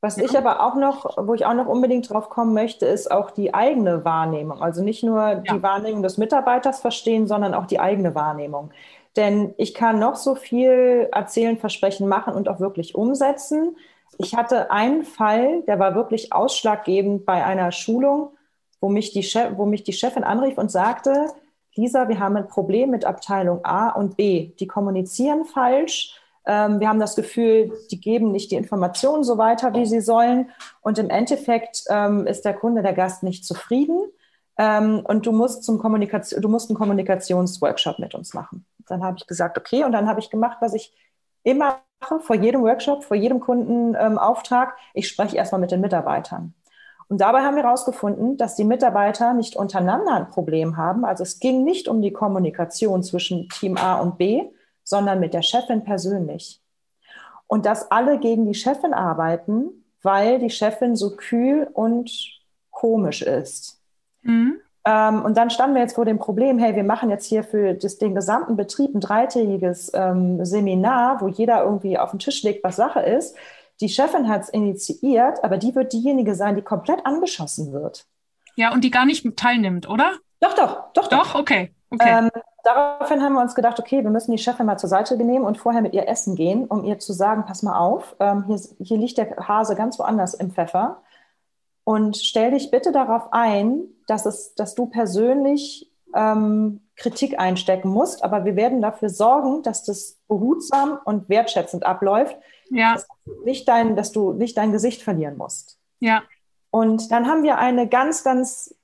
Was ja. ich aber auch noch, wo ich auch noch unbedingt drauf kommen möchte, ist auch die eigene Wahrnehmung. Also nicht nur ja. die Wahrnehmung des Mitarbeiters verstehen, sondern auch die eigene Wahrnehmung. Denn ich kann noch so viel erzählen, versprechen, machen und auch wirklich umsetzen. Ich hatte einen Fall, der war wirklich ausschlaggebend bei einer Schulung, wo mich die, Chef, wo mich die Chefin anrief und sagte, Lisa, wir haben ein Problem mit Abteilung A und B. Die kommunizieren falsch. Ähm, wir haben das Gefühl, die geben nicht die Informationen so weiter, wie sie sollen. Und im Endeffekt ähm, ist der Kunde, der Gast nicht zufrieden. Ähm, und du musst, zum Kommunikation, du musst einen Kommunikationsworkshop mit uns machen. Dann habe ich gesagt, okay. Und dann habe ich gemacht, was ich immer mache, vor jedem Workshop, vor jedem Kundenauftrag. ich spreche erstmal mit den Mitarbeitern. Und dabei haben wir herausgefunden, dass die Mitarbeiter nicht untereinander ein Problem haben. Also es ging nicht um die Kommunikation zwischen Team A und B, sondern mit der Chefin persönlich. Und dass alle gegen die Chefin arbeiten, weil die Chefin so kühl und komisch ist. Mhm. Ähm, und dann standen wir jetzt vor dem Problem, hey, wir machen jetzt hier für das, den gesamten Betrieb ein dreitägiges ähm, Seminar, wo jeder irgendwie auf den Tisch legt, was Sache ist. Die Chefin hat es initiiert, aber die wird diejenige sein, die komplett angeschossen wird. Ja, und die gar nicht teilnimmt, oder? Doch, doch, doch. Doch, okay. okay. Ähm, daraufhin haben wir uns gedacht, okay, wir müssen die Chefin mal zur Seite nehmen und vorher mit ihr essen gehen, um ihr zu sagen, pass mal auf, ähm, hier, hier liegt der Hase ganz woanders im Pfeffer. Und stell dich bitte darauf ein, dass, es, dass du persönlich ähm, Kritik einstecken musst, aber wir werden dafür sorgen, dass das behutsam und wertschätzend abläuft, ja. dass, nicht dein, dass du nicht dein Gesicht verlieren musst. Ja. Und dann haben wir eine ganz, ganz,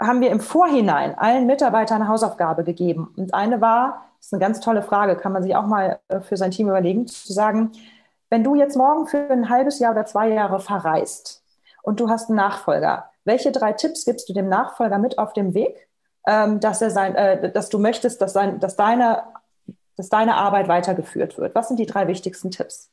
haben wir im Vorhinein allen Mitarbeitern eine Hausaufgabe gegeben. Und eine war, das ist eine ganz tolle Frage, kann man sich auch mal äh, für sein Team überlegen, zu sagen, wenn du jetzt morgen für ein halbes Jahr oder zwei Jahre verreist und du hast einen Nachfolger, welche drei Tipps gibst du dem Nachfolger mit auf dem Weg, ähm, dass er sein, äh, dass du möchtest, dass, sein, dass deine dass deine Arbeit weitergeführt wird? Was sind die drei wichtigsten Tipps?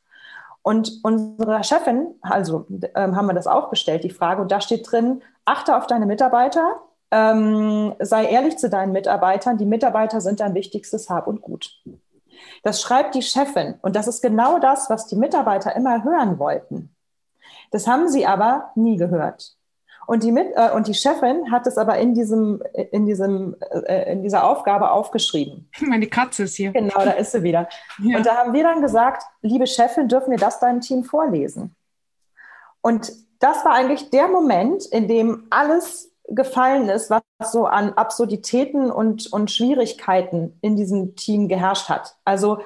Und unsere Chefin, also ähm, haben wir das auch gestellt, die Frage, und da steht drin, achte auf deine Mitarbeiter, ähm, sei ehrlich zu deinen Mitarbeitern, die Mitarbeiter sind dein wichtigstes Hab und Gut. Das schreibt die Chefin und das ist genau das, was die Mitarbeiter immer hören wollten. Das haben sie aber nie gehört. Und die, Mit äh, und die Chefin hat es aber in, diesem, in, diesem, äh, in dieser Aufgabe aufgeschrieben. Meine Katze ist hier. Genau, da ist sie wieder. Ja. Und da haben wir dann gesagt, liebe Chefin, dürfen wir das deinem Team vorlesen? Und das war eigentlich der Moment, in dem alles gefallen ist, was so an Absurditäten und, und Schwierigkeiten in diesem Team geherrscht hat. Also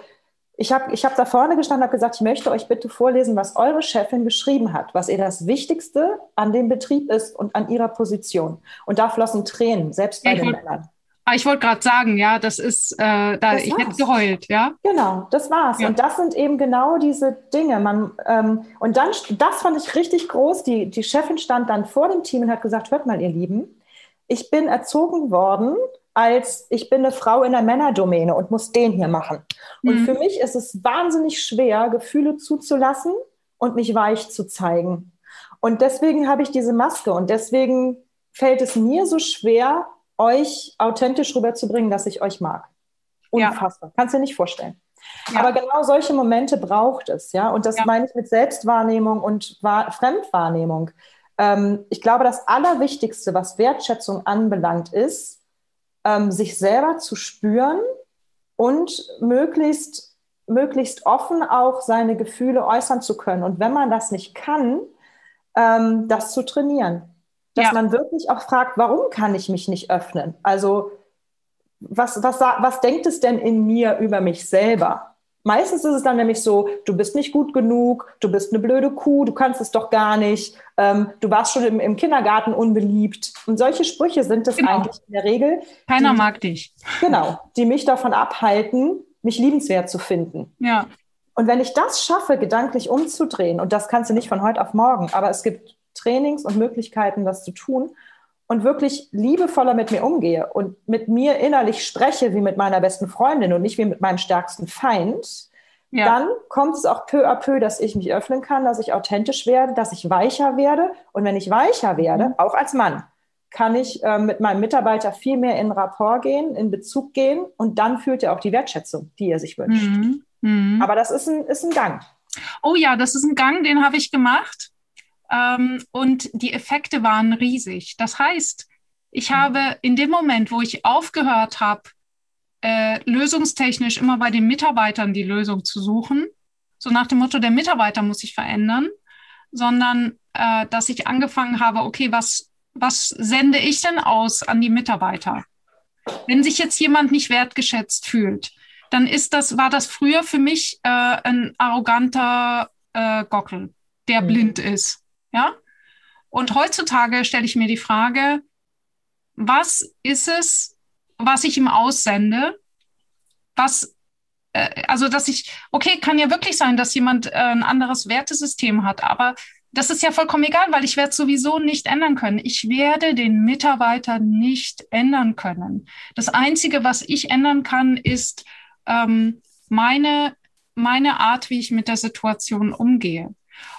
ich habe ich hab da vorne gestanden und habe gesagt, ich möchte euch bitte vorlesen, was eure Chefin geschrieben hat, was ihr das Wichtigste an dem Betrieb ist und an ihrer Position. Und da flossen Tränen, selbst bei ich den Männern. Ah, ich wollte gerade sagen, ja, das ist, äh, da, das ich hätte geheult, ja. Genau, das war's. Ja. Und das sind eben genau diese Dinge. Man, ähm, und dann, das fand ich richtig groß. Die, die Chefin stand dann vor dem Team und hat gesagt, hört mal, ihr Lieben, ich bin erzogen worden als ich bin eine Frau in der Männerdomäne und muss den hier machen. Und mhm. für mich ist es wahnsinnig schwer, Gefühle zuzulassen und mich weich zu zeigen. Und deswegen habe ich diese Maske und deswegen fällt es mir so schwer, euch authentisch rüberzubringen, dass ich euch mag. Unfassbar. Ja. Kannst du dir nicht vorstellen. Ja. Aber genau solche Momente braucht es, ja. Und das ja. meine ich mit Selbstwahrnehmung und Fremdwahrnehmung. Ähm, ich glaube, das Allerwichtigste, was Wertschätzung anbelangt, ist, ähm, sich selber zu spüren und möglichst, möglichst offen auch seine Gefühle äußern zu können. Und wenn man das nicht kann, ähm, das zu trainieren. Dass ja. man wirklich auch fragt, warum kann ich mich nicht öffnen? Also was, was, was denkt es denn in mir über mich selber? Meistens ist es dann nämlich so, du bist nicht gut genug, du bist eine blöde Kuh, du kannst es doch gar nicht, ähm, du warst schon im, im, Kindergarten unbeliebt. Und solche Sprüche sind es genau. eigentlich in der Regel. Keiner die, mag dich. Genau, die mich davon abhalten, mich liebenswert zu finden. Ja. Und wenn ich das schaffe, gedanklich umzudrehen, und das kannst du nicht von heute auf morgen, aber es gibt Trainings und Möglichkeiten, das zu tun, und wirklich liebevoller mit mir umgehe und mit mir innerlich spreche wie mit meiner besten Freundin und nicht wie mit meinem stärksten Feind, ja. dann kommt es auch peu à peu, dass ich mich öffnen kann, dass ich authentisch werde, dass ich weicher werde. Und wenn ich weicher werde, mhm. auch als Mann, kann ich äh, mit meinem Mitarbeiter viel mehr in Rapport gehen, in Bezug gehen und dann fühlt er auch die Wertschätzung, die er sich wünscht. Mhm. Mhm. Aber das ist ein, ist ein Gang. Oh ja, das ist ein Gang, den habe ich gemacht. Ähm, und die Effekte waren riesig. Das heißt, ich mhm. habe in dem Moment, wo ich aufgehört habe, äh, lösungstechnisch immer bei den Mitarbeitern die Lösung zu suchen, so nach dem Motto, der Mitarbeiter muss sich verändern, sondern äh, dass ich angefangen habe, okay, was, was sende ich denn aus an die Mitarbeiter? Wenn sich jetzt jemand nicht wertgeschätzt fühlt, dann ist das, war das früher für mich äh, ein arroganter äh, Gockel, der mhm. blind ist. Ja? Und heutzutage stelle ich mir die Frage, was ist es, was ich ihm aussende? Was, äh, also dass ich, okay, kann ja wirklich sein, dass jemand äh, ein anderes Wertesystem hat, aber das ist ja vollkommen egal, weil ich werde sowieso nicht ändern können. Ich werde den Mitarbeiter nicht ändern können. Das Einzige, was ich ändern kann, ist ähm, meine, meine Art, wie ich mit der Situation umgehe.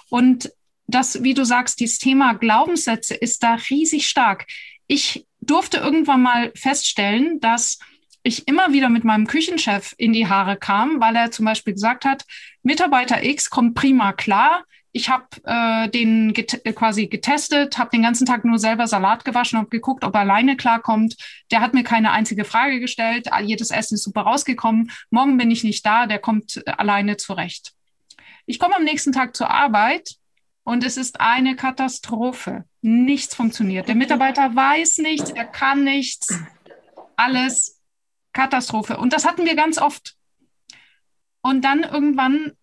Und das, wie du sagst, dieses Thema Glaubenssätze ist da riesig stark. Ich durfte irgendwann mal feststellen, dass ich immer wieder mit meinem Küchenchef in die Haare kam, weil er zum Beispiel gesagt hat, Mitarbeiter X kommt prima klar. Ich habe äh, den get quasi getestet, habe den ganzen Tag nur selber Salat gewaschen und geguckt, ob er alleine klarkommt. Der hat mir keine einzige Frage gestellt. Jedes Essen ist super rausgekommen. Morgen bin ich nicht da, der kommt alleine zurecht. Ich komme am nächsten Tag zur Arbeit und es ist eine Katastrophe. Nichts funktioniert. Der Mitarbeiter weiß nichts, er kann nichts. Alles Katastrophe. Und das hatten wir ganz oft. Und dann irgendwann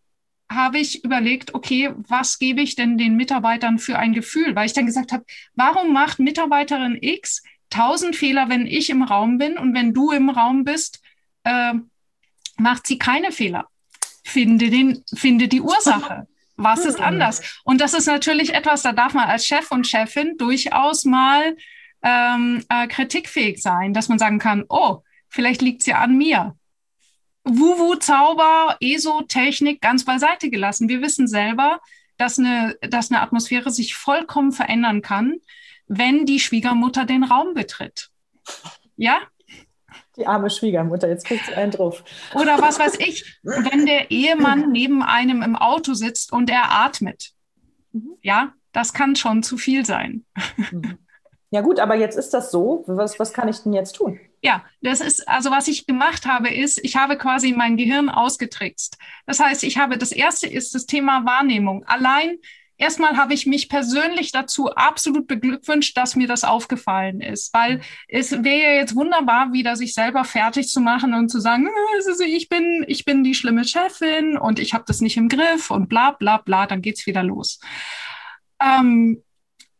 habe ich überlegt, okay, was gebe ich denn den Mitarbeitern für ein Gefühl? Weil ich dann gesagt habe, warum macht Mitarbeiterin X tausend Fehler, wenn ich im Raum bin und wenn du im Raum bist, äh, macht sie keine Fehler? Finde, den, finde die Ursache. Was ist anders? Und das ist natürlich etwas, da darf man als Chef und Chefin durchaus mal ähm, äh, kritikfähig sein, dass man sagen kann, oh, vielleicht liegt es ja an mir. Wuwu, Zauber, ESO-Technik ganz beiseite gelassen. Wir wissen selber, dass eine, dass eine Atmosphäre sich vollkommen verändern kann, wenn die Schwiegermutter den Raum betritt. Ja? Die arme Schwiegermutter, jetzt kriegt sie einen drauf. Oder was weiß ich, wenn der Ehemann neben einem im Auto sitzt und er atmet. Mhm. Ja, das kann schon zu viel sein. Mhm. Ja gut, aber jetzt ist das so. Was, was kann ich denn jetzt tun? Ja, das ist, also was ich gemacht habe, ist, ich habe quasi mein Gehirn ausgetrickst. Das heißt, ich habe, das erste ist das Thema Wahrnehmung. Allein erstmal habe ich mich persönlich dazu absolut beglückwünscht, dass mir das aufgefallen ist, weil es wäre ja jetzt wunderbar, wieder sich selber fertig zu machen und zu sagen, äh, ich bin, ich bin die schlimme Chefin und ich habe das nicht im Griff und bla bla bla, dann geht's wieder los. Ähm,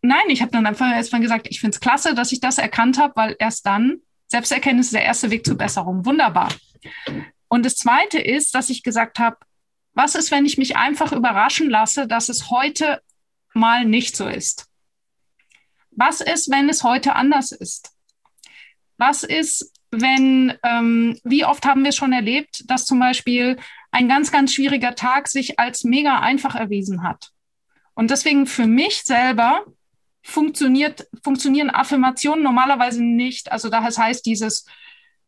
nein, ich habe dann einfach erstmal gesagt, ich finde es klasse, dass ich das erkannt habe, weil erst dann, Selbsterkenntnis ist der erste Weg zur Besserung. Wunderbar. Und das Zweite ist, dass ich gesagt habe, was ist, wenn ich mich einfach überraschen lasse, dass es heute mal nicht so ist? Was ist, wenn es heute anders ist? Was ist, wenn, ähm, wie oft haben wir schon erlebt, dass zum Beispiel ein ganz, ganz schwieriger Tag sich als mega einfach erwiesen hat? Und deswegen für mich selber funktioniert, funktionieren Affirmationen normalerweise nicht. Also das heißt dieses,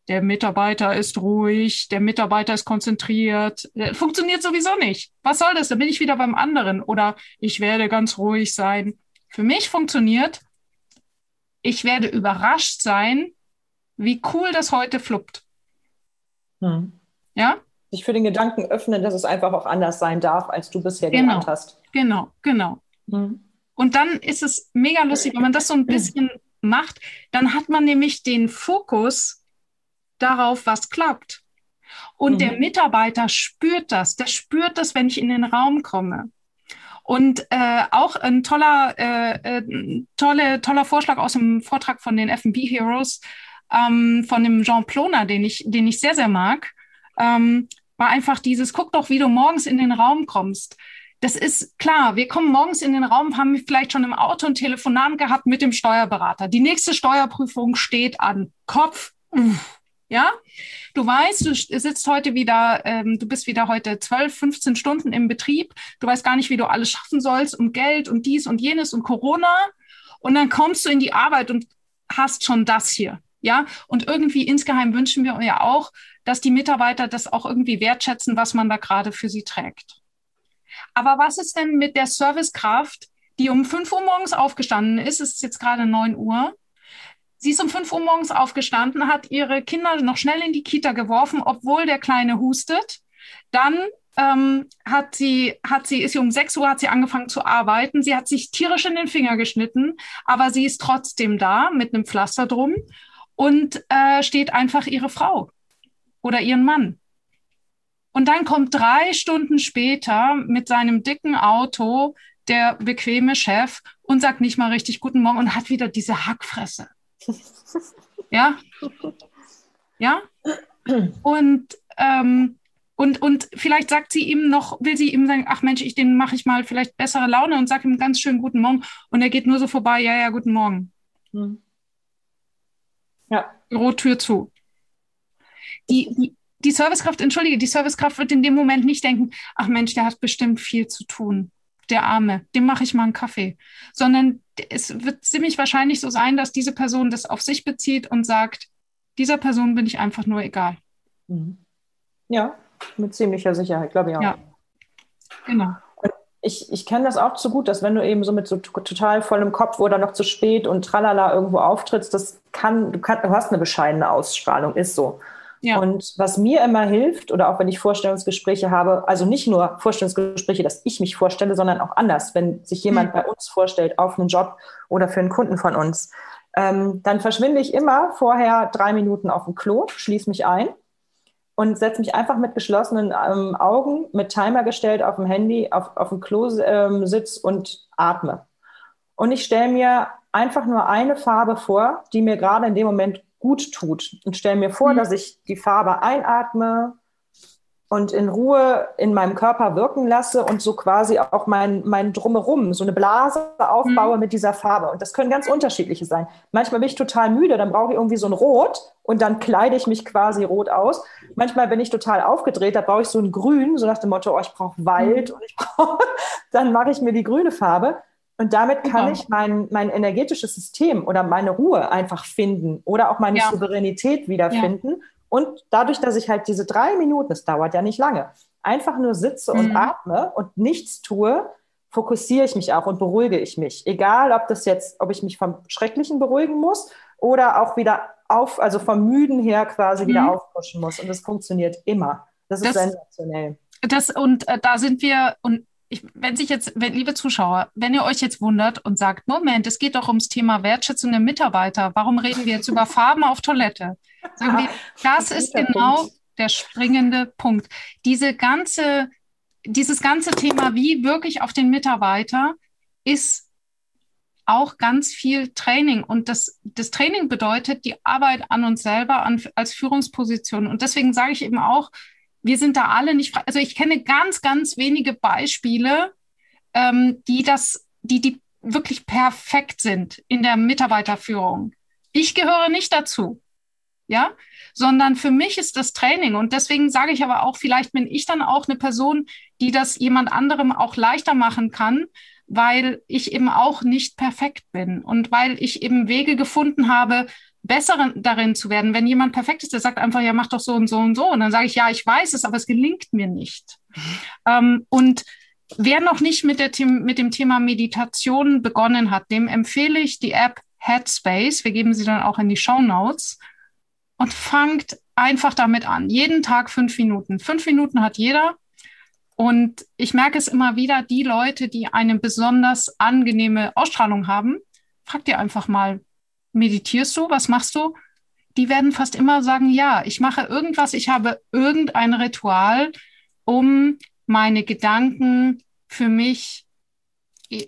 der Mitarbeiter ist ruhig, der Mitarbeiter ist konzentriert. Äh, funktioniert sowieso nicht. Was soll das? Da bin ich wieder beim anderen. Oder ich werde ganz ruhig sein. Für mich funktioniert, ich werde überrascht sein, wie cool das heute fluppt. Hm. Ja? Sich für den Gedanken öffnen, dass es einfach auch anders sein darf, als du bisher genau. gelernt hast. Genau, genau. Hm. Und dann ist es mega lustig, wenn man das so ein bisschen macht, dann hat man nämlich den Fokus darauf, was klappt. Und mhm. der Mitarbeiter spürt das. Der spürt das, wenn ich in den Raum komme. Und äh, auch ein toller, äh, äh, tolle, toller Vorschlag aus dem Vortrag von den F&B Heroes, ähm, von dem Jean Ploner, den ich, den ich sehr, sehr mag, ähm, war einfach dieses, guck doch, wie du morgens in den Raum kommst. Das ist klar, wir kommen morgens in den Raum, haben vielleicht schon im Auto ein Telefonat gehabt mit dem Steuerberater. Die nächste Steuerprüfung steht an. Kopf, uff, ja, du weißt, du sitzt heute wieder, ähm, du bist wieder heute 12, 15 Stunden im Betrieb. Du weißt gar nicht, wie du alles schaffen sollst und Geld und dies und jenes und Corona. Und dann kommst du in die Arbeit und hast schon das hier. Ja, und irgendwie insgeheim wünschen wir ja auch, dass die Mitarbeiter das auch irgendwie wertschätzen, was man da gerade für sie trägt. Aber was ist denn mit der Servicekraft, die um 5 Uhr morgens aufgestanden ist? Es ist jetzt gerade 9 Uhr Sie ist um 5 Uhr morgens aufgestanden, hat ihre Kinder noch schnell in die Kita geworfen, obwohl der Kleine hustet. Dann ähm, hat sie, hat sie, ist sie um 6 Uhr hat sie angefangen zu arbeiten. Sie hat sich tierisch in den Finger geschnitten, aber sie ist trotzdem da mit einem Pflaster drum und äh, steht einfach ihre Frau oder ihren Mann. Und dann kommt drei Stunden später mit seinem dicken Auto der bequeme Chef und sagt nicht mal richtig Guten Morgen und hat wieder diese Hackfresse. Ja? Ja? Und, ähm, und, und vielleicht sagt sie ihm noch, will sie ihm sagen, ach Mensch, ich, den mache ich mal vielleicht bessere Laune und sage ihm ganz schön Guten Morgen und er geht nur so vorbei, ja, ja, Guten Morgen. Hm. Ja. Bürotür zu. Die, die, die Servicekraft, entschuldige, die Servicekraft wird in dem Moment nicht denken, ach Mensch, der hat bestimmt viel zu tun. Der Arme, dem mache ich mal einen Kaffee. Sondern es wird ziemlich wahrscheinlich so sein, dass diese Person das auf sich bezieht und sagt, dieser Person bin ich einfach nur egal. Mhm. Ja, mit ziemlicher Sicherheit, glaube ich auch. Ja, genau. Ich, ich kenne das auch zu gut, dass wenn du eben so mit so total vollem Kopf oder noch zu spät und tralala irgendwo auftrittst, das kann, du, kann, du hast eine bescheidene Ausstrahlung, ist so. Ja. Und was mir immer hilft, oder auch wenn ich Vorstellungsgespräche habe, also nicht nur Vorstellungsgespräche, dass ich mich vorstelle, sondern auch anders, wenn sich jemand mhm. bei uns vorstellt auf einen Job oder für einen Kunden von uns, ähm, dann verschwinde ich immer vorher drei Minuten auf dem Klo, schließe mich ein und setze mich einfach mit geschlossenen ähm, Augen, mit Timer gestellt auf dem Handy, auf, auf dem Klo ähm, sitz und atme. Und ich stelle mir einfach nur eine Farbe vor, die mir gerade in dem Moment gut tut. Und stelle mir vor, mhm. dass ich die Farbe einatme und in Ruhe in meinem Körper wirken lasse und so quasi auch mein, mein Drumherum, so eine Blase aufbaue mhm. mit dieser Farbe. Und das können ganz unterschiedliche sein. Manchmal bin ich total müde, dann brauche ich irgendwie so ein Rot und dann kleide ich mich quasi rot aus. Manchmal bin ich total aufgedreht, da brauche ich so ein Grün, so nach dem Motto, oh, ich brauche Wald mhm. und ich brauche, dann mache ich mir die grüne Farbe. Und damit kann ja. ich mein, mein energetisches System oder meine Ruhe einfach finden oder auch meine ja. Souveränität wiederfinden. Ja. Und dadurch, dass ich halt diese drei Minuten, es dauert ja nicht lange, einfach nur sitze mhm. und atme und nichts tue, fokussiere ich mich auch und beruhige ich mich. Egal, ob das jetzt, ob ich mich vom Schrecklichen beruhigen muss oder auch wieder auf, also vom Müden her quasi mhm. wieder aufpushen muss. Und das funktioniert immer. Das ist das, sensationell. Das, und äh, da sind wir, und ich, wenn sich jetzt, wenn, liebe Zuschauer, wenn ihr euch jetzt wundert und sagt, Moment, es geht doch ums Thema Wertschätzung der Mitarbeiter, warum reden wir jetzt über Farben auf Toilette? Sagen wir, das ist genau der springende Punkt. Diese ganze, dieses ganze Thema, wie wirklich auf den Mitarbeiter, ist auch ganz viel Training. Und das, das Training bedeutet die Arbeit an uns selber an, als Führungsposition. Und deswegen sage ich eben auch, wir sind da alle nicht frei. Also ich kenne ganz, ganz wenige Beispiele, ähm, die das, die, die wirklich perfekt sind in der Mitarbeiterführung. Ich gehöre nicht dazu. Ja, sondern für mich ist das Training. Und deswegen sage ich aber auch, vielleicht bin ich dann auch eine Person, die das jemand anderem auch leichter machen kann, weil ich eben auch nicht perfekt bin und weil ich eben Wege gefunden habe, besser darin zu werden. Wenn jemand perfekt ist, der sagt einfach, ja, mach doch so und so und so. Und dann sage ich, ja, ich weiß es, aber es gelingt mir nicht. Ähm, und wer noch nicht mit, der, mit dem Thema Meditation begonnen hat, dem empfehle ich die App Headspace. Wir geben sie dann auch in die Show Notes. Und fangt einfach damit an. Jeden Tag fünf Minuten. Fünf Minuten hat jeder. Und ich merke es immer wieder, die Leute, die eine besonders angenehme Ausstrahlung haben, fragt ihr einfach mal, meditierst du? Was machst du? Die werden fast immer sagen, ja, ich mache irgendwas, ich habe irgendein Ritual, um meine Gedanken für mich äh,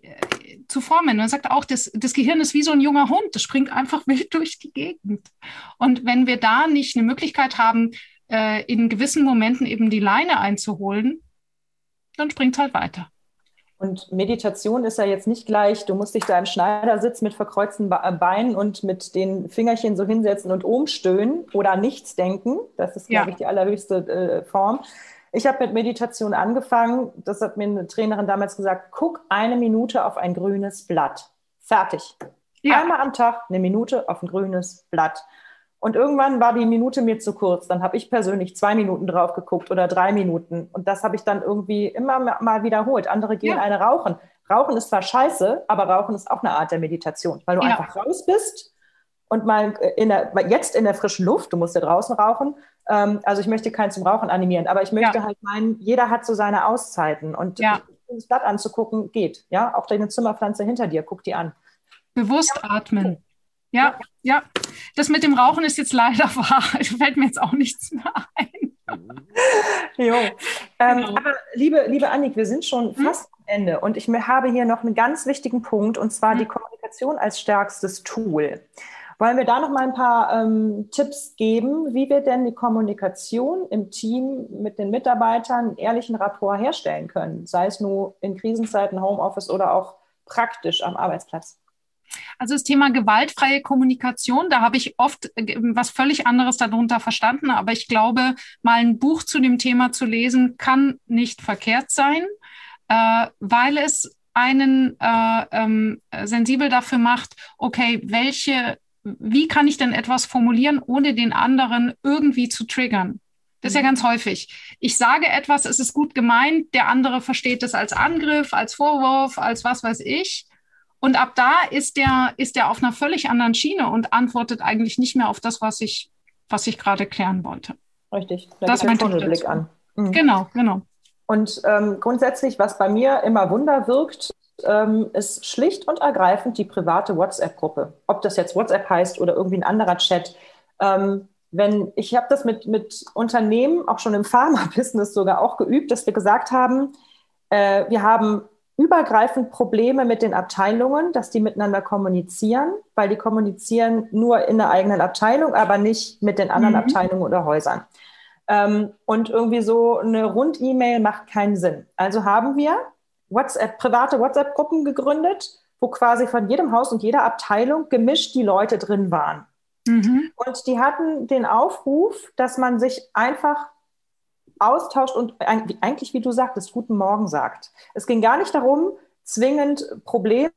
zu formen. Er sagt auch, das, das Gehirn ist wie so ein junger Hund, das springt einfach wild durch die Gegend. Und wenn wir da nicht eine Möglichkeit haben, äh, in gewissen Momenten eben die Leine einzuholen, dann springt es halt weiter. Und Meditation ist ja jetzt nicht gleich, du musst dich da im Schneidersitz mit verkreuzten äh, Beinen und mit den Fingerchen so hinsetzen und umstöhnen oder nichts denken. Das ist, ja. glaube ich, die allerhöchste äh, Form. Ich habe mit Meditation angefangen. Das hat mir eine Trainerin damals gesagt. Guck eine Minute auf ein grünes Blatt. Fertig. Ja. Einmal am Tag eine Minute auf ein grünes Blatt. Und irgendwann war die Minute mir zu kurz. Dann habe ich persönlich zwei Minuten drauf geguckt oder drei Minuten. Und das habe ich dann irgendwie immer mal wiederholt. Andere gehen ja. eine rauchen. Rauchen ist zwar scheiße, aber Rauchen ist auch eine Art der Meditation, weil du ja. einfach raus bist und mal in der, jetzt in der frischen Luft, du musst ja draußen rauchen. Ähm, also ich möchte keinen zum Rauchen animieren, aber ich möchte ja. halt meinen, jeder hat so seine Auszeiten und ja. das Blatt anzugucken geht. Ja, auch deine Zimmerpflanze hinter dir, guck die an. Bewusst atmen. Ja, ja. Das mit dem Rauchen ist jetzt leider wahr. Fällt mir jetzt auch nichts mehr ein. jo. Ähm, genau. Aber liebe, liebe Annik, wir sind schon hm? fast am Ende und ich habe hier noch einen ganz wichtigen Punkt und zwar hm? die Kommunikation als stärkstes Tool. Wollen wir da noch mal ein paar ähm, Tipps geben, wie wir denn die Kommunikation im Team mit den Mitarbeitern einen ehrlichen Rapport herstellen können, sei es nur in Krisenzeiten, Homeoffice oder auch praktisch am Arbeitsplatz? Also das Thema gewaltfreie Kommunikation, da habe ich oft äh, was völlig anderes darunter verstanden, aber ich glaube, mal ein Buch zu dem Thema zu lesen, kann nicht verkehrt sein, äh, weil es einen äh, ähm, sensibel dafür macht, okay, welche wie kann ich denn etwas formulieren, ohne den anderen irgendwie zu triggern? Das ist ja mhm. ganz häufig. Ich sage etwas, es ist gut gemeint, der andere versteht es als Angriff, als Vorwurf, als was weiß ich. Und ab da ist der, ist der auf einer völlig anderen Schiene und antwortet eigentlich nicht mehr auf das, was ich, was ich gerade klären wollte. Richtig. Da das ist mein Blick an. Mhm. Genau, genau. Und ähm, grundsätzlich, was bei mir immer Wunder wirkt, ähm, ist schlicht und ergreifend die private WhatsApp-Gruppe. Ob das jetzt WhatsApp heißt oder irgendwie ein anderer Chat. Ähm, wenn, ich habe das mit, mit Unternehmen, auch schon im Pharma-Business sogar auch geübt, dass wir gesagt haben, äh, wir haben übergreifend Probleme mit den Abteilungen, dass die miteinander kommunizieren, weil die kommunizieren nur in der eigenen Abteilung, aber nicht mit den anderen mhm. Abteilungen oder Häusern. Ähm, und irgendwie so eine Rund-E-Mail macht keinen Sinn. Also haben wir WhatsApp, private WhatsApp-Gruppen gegründet, wo quasi von jedem Haus und jeder Abteilung gemischt die Leute drin waren. Mhm. Und die hatten den Aufruf, dass man sich einfach austauscht und eigentlich, wie du sagtest, guten Morgen sagt. Es ging gar nicht darum, zwingend Probleme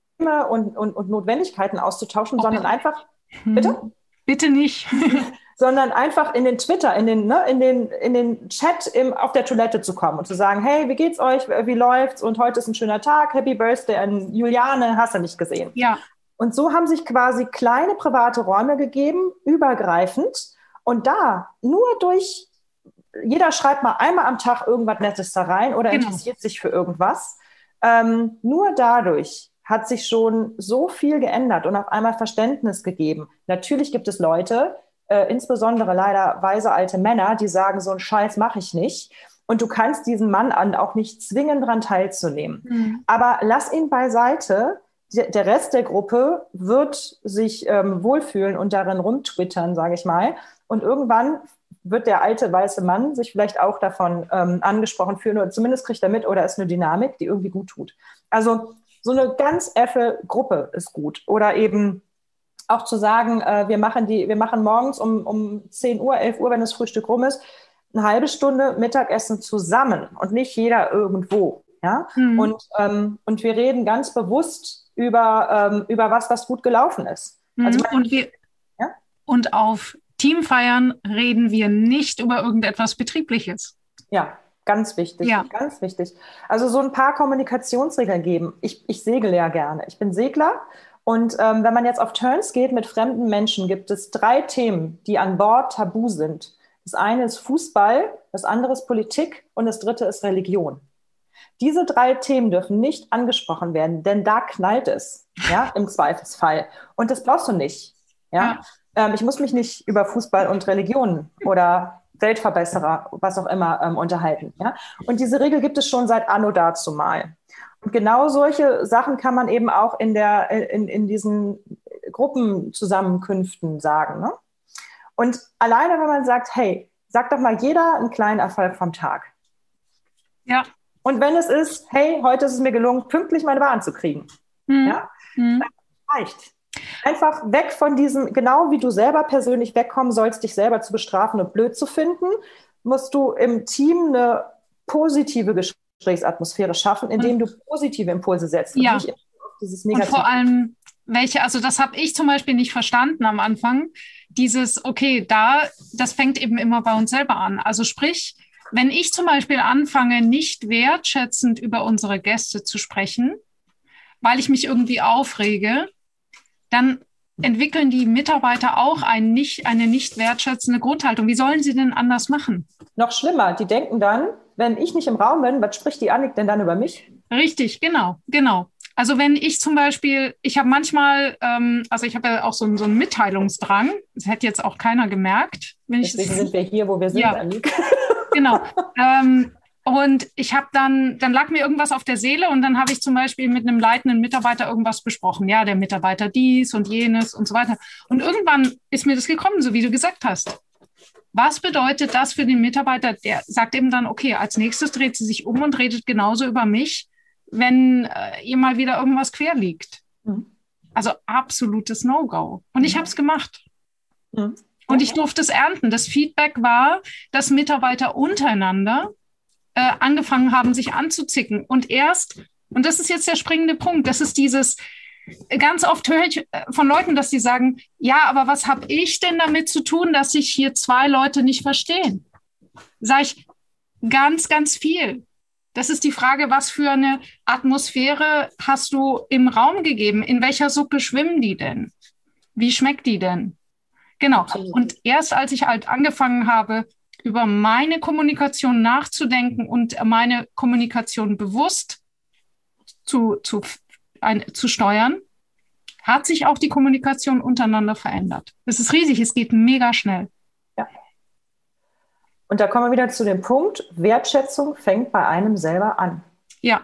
und, und, und Notwendigkeiten auszutauschen, okay. sondern einfach, bitte? Bitte nicht. sondern einfach in den Twitter, in den, ne, in den, in den Chat im, auf der Toilette zu kommen und zu sagen, hey, wie geht's euch, wie läuft's und heute ist ein schöner Tag, Happy Birthday an Juliane, hast du nicht gesehen. Ja. Und so haben sich quasi kleine private Räume gegeben, übergreifend und da nur durch, jeder schreibt mal einmal am Tag irgendwas Nettes da rein oder genau. interessiert sich für irgendwas, ähm, nur dadurch hat sich schon so viel geändert und auf einmal Verständnis gegeben. Natürlich gibt es Leute, äh, insbesondere leider weise alte Männer, die sagen, so einen Scheiß mache ich nicht. Und du kannst diesen Mann an auch nicht zwingen, daran teilzunehmen. Mhm. Aber lass ihn beiseite. Der Rest der Gruppe wird sich ähm, wohlfühlen und darin rumtwittern, sage ich mal. Und irgendwann wird der alte weiße Mann sich vielleicht auch davon ähm, angesprochen fühlen oder zumindest kriegt er mit oder ist eine Dynamik, die irgendwie gut tut. Also so eine ganz effe Gruppe ist gut. Oder eben auch zu sagen, äh, wir, machen die, wir machen morgens um, um 10 Uhr, 11 Uhr, wenn das Frühstück rum ist, eine halbe Stunde Mittagessen zusammen und nicht jeder irgendwo. Ja? Mhm. Und, ähm, und wir reden ganz bewusst über, ähm, über was, was gut gelaufen ist. Mhm. Also und, wir, ja? und auf Teamfeiern reden wir nicht über irgendetwas Betriebliches. Ja, Ganz wichtig, ja. ganz wichtig. Also so ein paar Kommunikationsregeln geben. Ich, ich segel ja gerne. Ich bin Segler und ähm, wenn man jetzt auf Turns geht mit fremden Menschen, gibt es drei Themen, die an Bord tabu sind. Das eine ist Fußball, das andere ist Politik und das dritte ist Religion. Diese drei Themen dürfen nicht angesprochen werden, denn da knallt es, ja, im Zweifelsfall. Und das brauchst du nicht. Ja, ja. Ähm, ich muss mich nicht über Fußball und Religion oder Weltverbesserer, was auch immer, ähm, unterhalten. Ja? Und diese Regel gibt es schon seit Anno dazu mal. Und genau solche Sachen kann man eben auch in, der, in, in diesen Gruppenzusammenkünften sagen. Ne? Und alleine, wenn man sagt, hey, sag doch mal jeder einen kleinen Erfolg vom Tag. Ja. Und wenn es ist, hey, heute ist es mir gelungen, pünktlich meine Waren zu kriegen. Mhm. Ja, mhm. reicht. Einfach weg von diesem, genau wie du selber persönlich wegkommen sollst, dich selber zu bestrafen und blöd zu finden, musst du im Team eine positive Gesprächsatmosphäre schaffen, indem du positive Impulse setzt. Ja. Und, dieses und vor allem, welche, also das habe ich zum Beispiel nicht verstanden am Anfang, dieses, okay, da, das fängt eben immer bei uns selber an. Also sprich, wenn ich zum Beispiel anfange, nicht wertschätzend über unsere Gäste zu sprechen, weil ich mich irgendwie aufrege, dann entwickeln die Mitarbeiter auch ein nicht, eine nicht wertschätzende Grundhaltung. Wie sollen sie denn anders machen? Noch schlimmer, die denken dann, wenn ich nicht im Raum bin, was spricht die Annik denn dann über mich? Richtig, genau, genau. Also wenn ich zum Beispiel, ich habe manchmal, ähm, also ich habe ja auch so, so einen Mitteilungsdrang, das hätte jetzt auch keiner gemerkt. Wenn Deswegen ich, sind wir hier, wo wir sind, ja. Genau. Ähm, und ich habe dann, dann lag mir irgendwas auf der Seele und dann habe ich zum Beispiel mit einem leitenden Mitarbeiter irgendwas besprochen. Ja, der Mitarbeiter dies und jenes und so weiter. Und irgendwann ist mir das gekommen, so wie du gesagt hast. Was bedeutet das für den Mitarbeiter? Der sagt eben dann, okay, als nächstes dreht sie sich um und redet genauso über mich, wenn äh, ihr mal wieder irgendwas quer liegt. Mhm. Also absolutes No-Go. Und ich mhm. habe es gemacht. Mhm. Und ich durfte es ernten. Das Feedback war, dass Mitarbeiter untereinander äh, angefangen haben, sich anzuzicken. Und erst, und das ist jetzt der springende Punkt, das ist dieses, ganz oft höre ich äh, von Leuten, dass sie sagen, ja, aber was habe ich denn damit zu tun, dass sich hier zwei Leute nicht verstehen? Sag ich, ganz, ganz viel. Das ist die Frage, was für eine Atmosphäre hast du im Raum gegeben? In welcher Suppe schwimmen die denn? Wie schmeckt die denn? Genau. Und erst als ich halt angefangen habe, über meine Kommunikation nachzudenken und meine Kommunikation bewusst zu, zu, ein, zu steuern, hat sich auch die Kommunikation untereinander verändert. Es ist riesig, es geht mega schnell. Ja. Und da kommen wir wieder zu dem Punkt, Wertschätzung fängt bei einem selber an. Ja.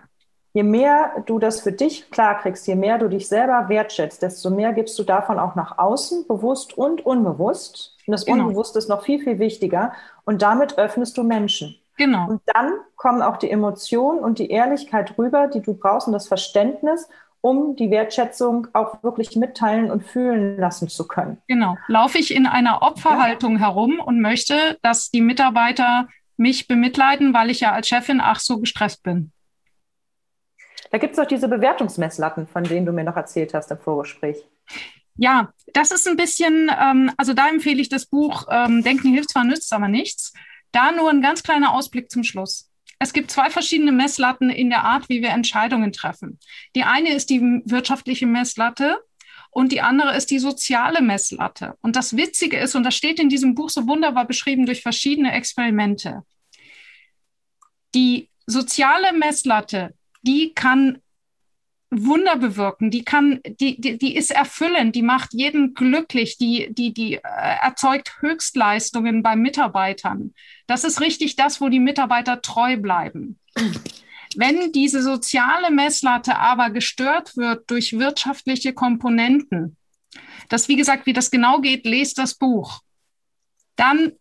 Je mehr du das für dich klar kriegst, je mehr du dich selber wertschätzt, desto mehr gibst du davon auch nach außen, bewusst und unbewusst. Und das genau. Unbewusste ist noch viel, viel wichtiger. Und damit öffnest du Menschen. Genau. Und dann kommen auch die Emotionen und die Ehrlichkeit rüber, die du brauchst und das Verständnis, um die Wertschätzung auch wirklich mitteilen und fühlen lassen zu können. Genau. Laufe ich in einer Opferhaltung ja. herum und möchte, dass die Mitarbeiter mich bemitleiden, weil ich ja als Chefin ach so gestresst bin. Da gibt es auch diese Bewertungsmesslatten, von denen du mir noch erzählt hast im Vorgespräch. Ja, das ist ein bisschen, ähm, also da empfehle ich das Buch ähm, Denken hilft zwar, nützt aber nichts. Da nur ein ganz kleiner Ausblick zum Schluss. Es gibt zwei verschiedene Messlatten in der Art, wie wir Entscheidungen treffen. Die eine ist die wirtschaftliche Messlatte und die andere ist die soziale Messlatte. Und das Witzige ist, und das steht in diesem Buch so wunderbar beschrieben durch verschiedene Experimente, die soziale Messlatte die kann Wunder bewirken, die kann, die, die, die ist erfüllend, die macht jeden glücklich, die, die, die äh, erzeugt Höchstleistungen bei Mitarbeitern. Das ist richtig das, wo die Mitarbeiter treu bleiben. Wenn diese soziale Messlatte aber gestört wird durch wirtschaftliche Komponenten, das wie gesagt, wie das genau geht, lest das Buch, dann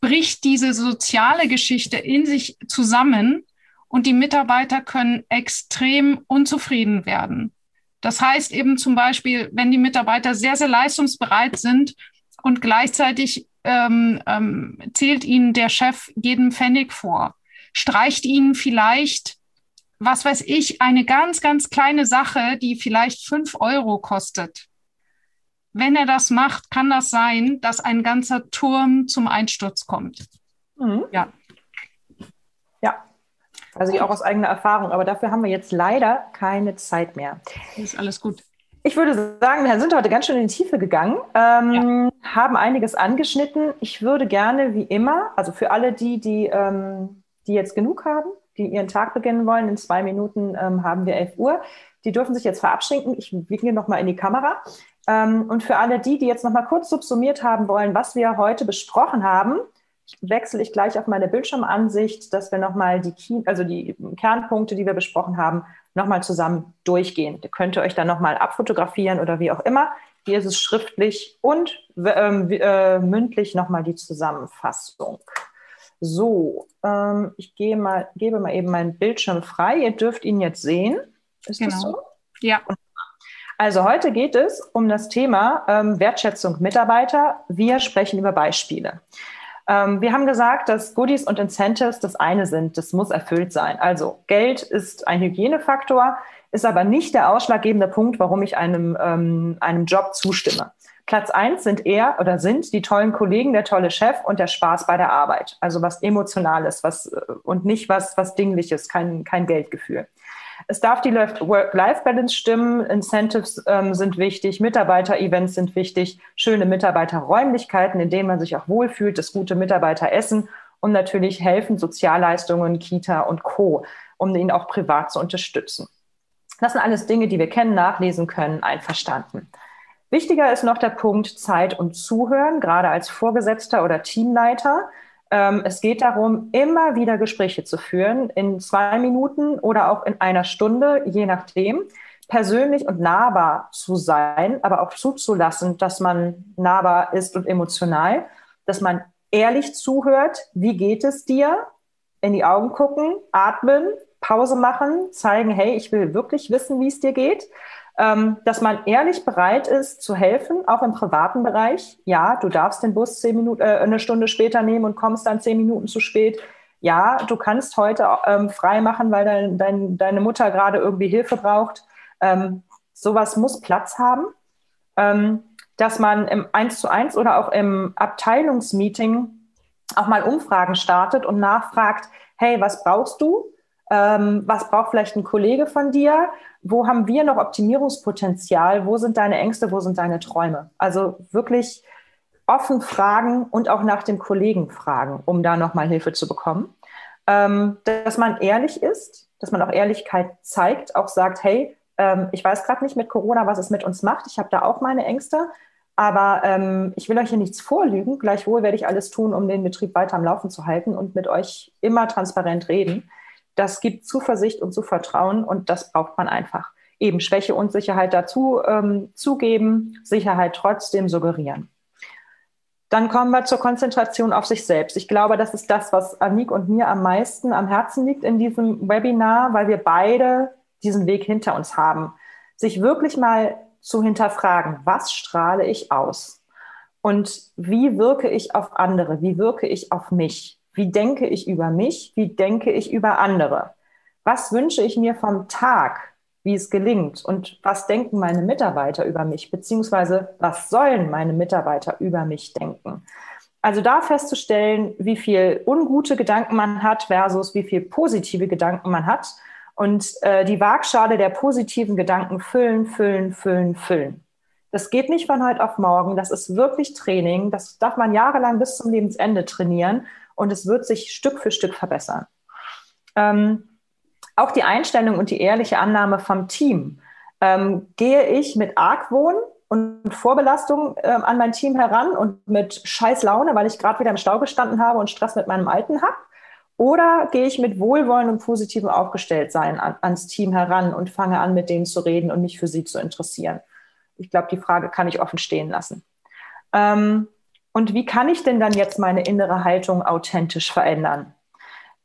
bricht diese soziale Geschichte in sich zusammen und die Mitarbeiter können extrem unzufrieden werden. Das heißt eben zum Beispiel, wenn die Mitarbeiter sehr, sehr leistungsbereit sind und gleichzeitig ähm, ähm, zählt ihnen der Chef jeden Pfennig vor, streicht ihnen vielleicht, was weiß ich, eine ganz, ganz kleine Sache, die vielleicht fünf Euro kostet. Wenn er das macht, kann das sein, dass ein ganzer Turm zum Einsturz kommt. Mhm. Ja. Ja, also ich auch aus eigener Erfahrung, aber dafür haben wir jetzt leider keine Zeit mehr. Ist alles gut. Ich würde sagen, wir sind heute ganz schön in die Tiefe gegangen, ähm, ja. haben einiges angeschnitten. Ich würde gerne, wie immer, also für alle die, die, ähm, die jetzt genug haben, die ihren Tag beginnen wollen, in zwei Minuten ähm, haben wir 11 Uhr, die dürfen sich jetzt verabschieden. Ich winke nochmal in die Kamera. Ähm, und für alle die, die jetzt nochmal kurz subsumiert haben wollen, was wir heute besprochen haben, wechsle ich gleich auf meine Bildschirmansicht, dass wir nochmal die, Key, also die Kernpunkte, die wir besprochen haben, nochmal zusammen durchgehen. Ihr könnt euch dann nochmal abfotografieren oder wie auch immer. Hier ist es schriftlich und ähm, äh, mündlich nochmal die Zusammenfassung. So, ähm, ich gehe mal, gebe mal eben meinen Bildschirm frei. Ihr dürft ihn jetzt sehen. Ist genau. das so? Ja. Also heute geht es um das Thema ähm, Wertschätzung Mitarbeiter. Wir sprechen über Beispiele. Ähm, wir haben gesagt, dass Goodies und Incentives das eine sind. Das muss erfüllt sein. Also Geld ist ein Hygienefaktor, ist aber nicht der ausschlaggebende Punkt, warum ich einem, ähm, einem Job zustimme. Platz eins sind eher oder sind die tollen Kollegen, der tolle Chef und der Spaß bei der Arbeit. Also was Emotionales was, äh, und nicht was, was Dingliches, kein, kein Geldgefühl. Es darf die Work-Life-Balance stimmen, Incentives ähm, sind wichtig, Mitarbeiter-Events sind wichtig, schöne Mitarbeiterräumlichkeiten, in denen man sich auch wohlfühlt, das gute Mitarbeiteressen und natürlich helfen Sozialleistungen, Kita und Co., um ihn auch privat zu unterstützen. Das sind alles Dinge, die wir kennen, nachlesen können, einverstanden. Wichtiger ist noch der Punkt Zeit und Zuhören, gerade als Vorgesetzter oder Teamleiter. Ähm, es geht darum, immer wieder Gespräche zu führen, in zwei Minuten oder auch in einer Stunde, je nachdem, persönlich und nahbar zu sein, aber auch zuzulassen, dass man nahbar ist und emotional, dass man ehrlich zuhört, wie geht es dir, in die Augen gucken, atmen, Pause machen, zeigen, hey, ich will wirklich wissen, wie es dir geht dass man ehrlich bereit ist zu helfen, auch im privaten Bereich. Ja, du darfst den Bus zehn Minuten, äh, eine Stunde später nehmen und kommst dann zehn Minuten zu spät. Ja, du kannst heute ähm, frei machen, weil dein, dein, deine Mutter gerade irgendwie Hilfe braucht. Ähm, sowas muss Platz haben. Ähm, dass man im 1 zu 1 oder auch im Abteilungsmeeting auch mal Umfragen startet und nachfragt, hey, was brauchst du? Ähm, was braucht vielleicht ein Kollege von dir? Wo haben wir noch Optimierungspotenzial? Wo sind deine Ängste? Wo sind deine Träume? Also wirklich offen fragen und auch nach dem Kollegen fragen, um da nochmal Hilfe zu bekommen. Ähm, dass man ehrlich ist, dass man auch Ehrlichkeit zeigt, auch sagt, hey, ähm, ich weiß gerade nicht mit Corona, was es mit uns macht. Ich habe da auch meine Ängste. Aber ähm, ich will euch hier nichts vorlügen. Gleichwohl werde ich alles tun, um den Betrieb weiter am Laufen zu halten und mit euch immer transparent reden das gibt Zuversicht und Zuvertrauen und das braucht man einfach. Eben Schwäche und Sicherheit dazu ähm, zugeben, Sicherheit trotzdem suggerieren. Dann kommen wir zur Konzentration auf sich selbst. Ich glaube, das ist das, was Anik und mir am meisten am Herzen liegt in diesem Webinar, weil wir beide diesen Weg hinter uns haben. Sich wirklich mal zu hinterfragen, was strahle ich aus? Und wie wirke ich auf andere? Wie wirke ich auf mich? Wie denke ich über mich? Wie denke ich über andere? Was wünsche ich mir vom Tag, wie es gelingt? Und was denken meine Mitarbeiter über mich? Beziehungsweise was sollen meine Mitarbeiter über mich denken? Also da festzustellen, wie viel ungute Gedanken man hat versus wie viel positive Gedanken man hat und äh, die Waagschale der positiven Gedanken füllen, füllen, füllen, füllen. Das geht nicht von heute auf morgen. Das ist wirklich Training. Das darf man jahrelang bis zum Lebensende trainieren und es wird sich Stück für Stück verbessern. Ähm, auch die Einstellung und die ehrliche Annahme vom Team. Ähm, gehe ich mit Argwohn und Vorbelastung ähm, an mein Team heran und mit scheiß Laune, weil ich gerade wieder im Stau gestanden habe und Stress mit meinem Alten habe? Oder gehe ich mit Wohlwollen und positivem Aufgestelltsein an, ans Team heran und fange an, mit denen zu reden und mich für sie zu interessieren? Ich glaube, die Frage kann ich offen stehen lassen. Ähm, und wie kann ich denn dann jetzt meine innere Haltung authentisch verändern?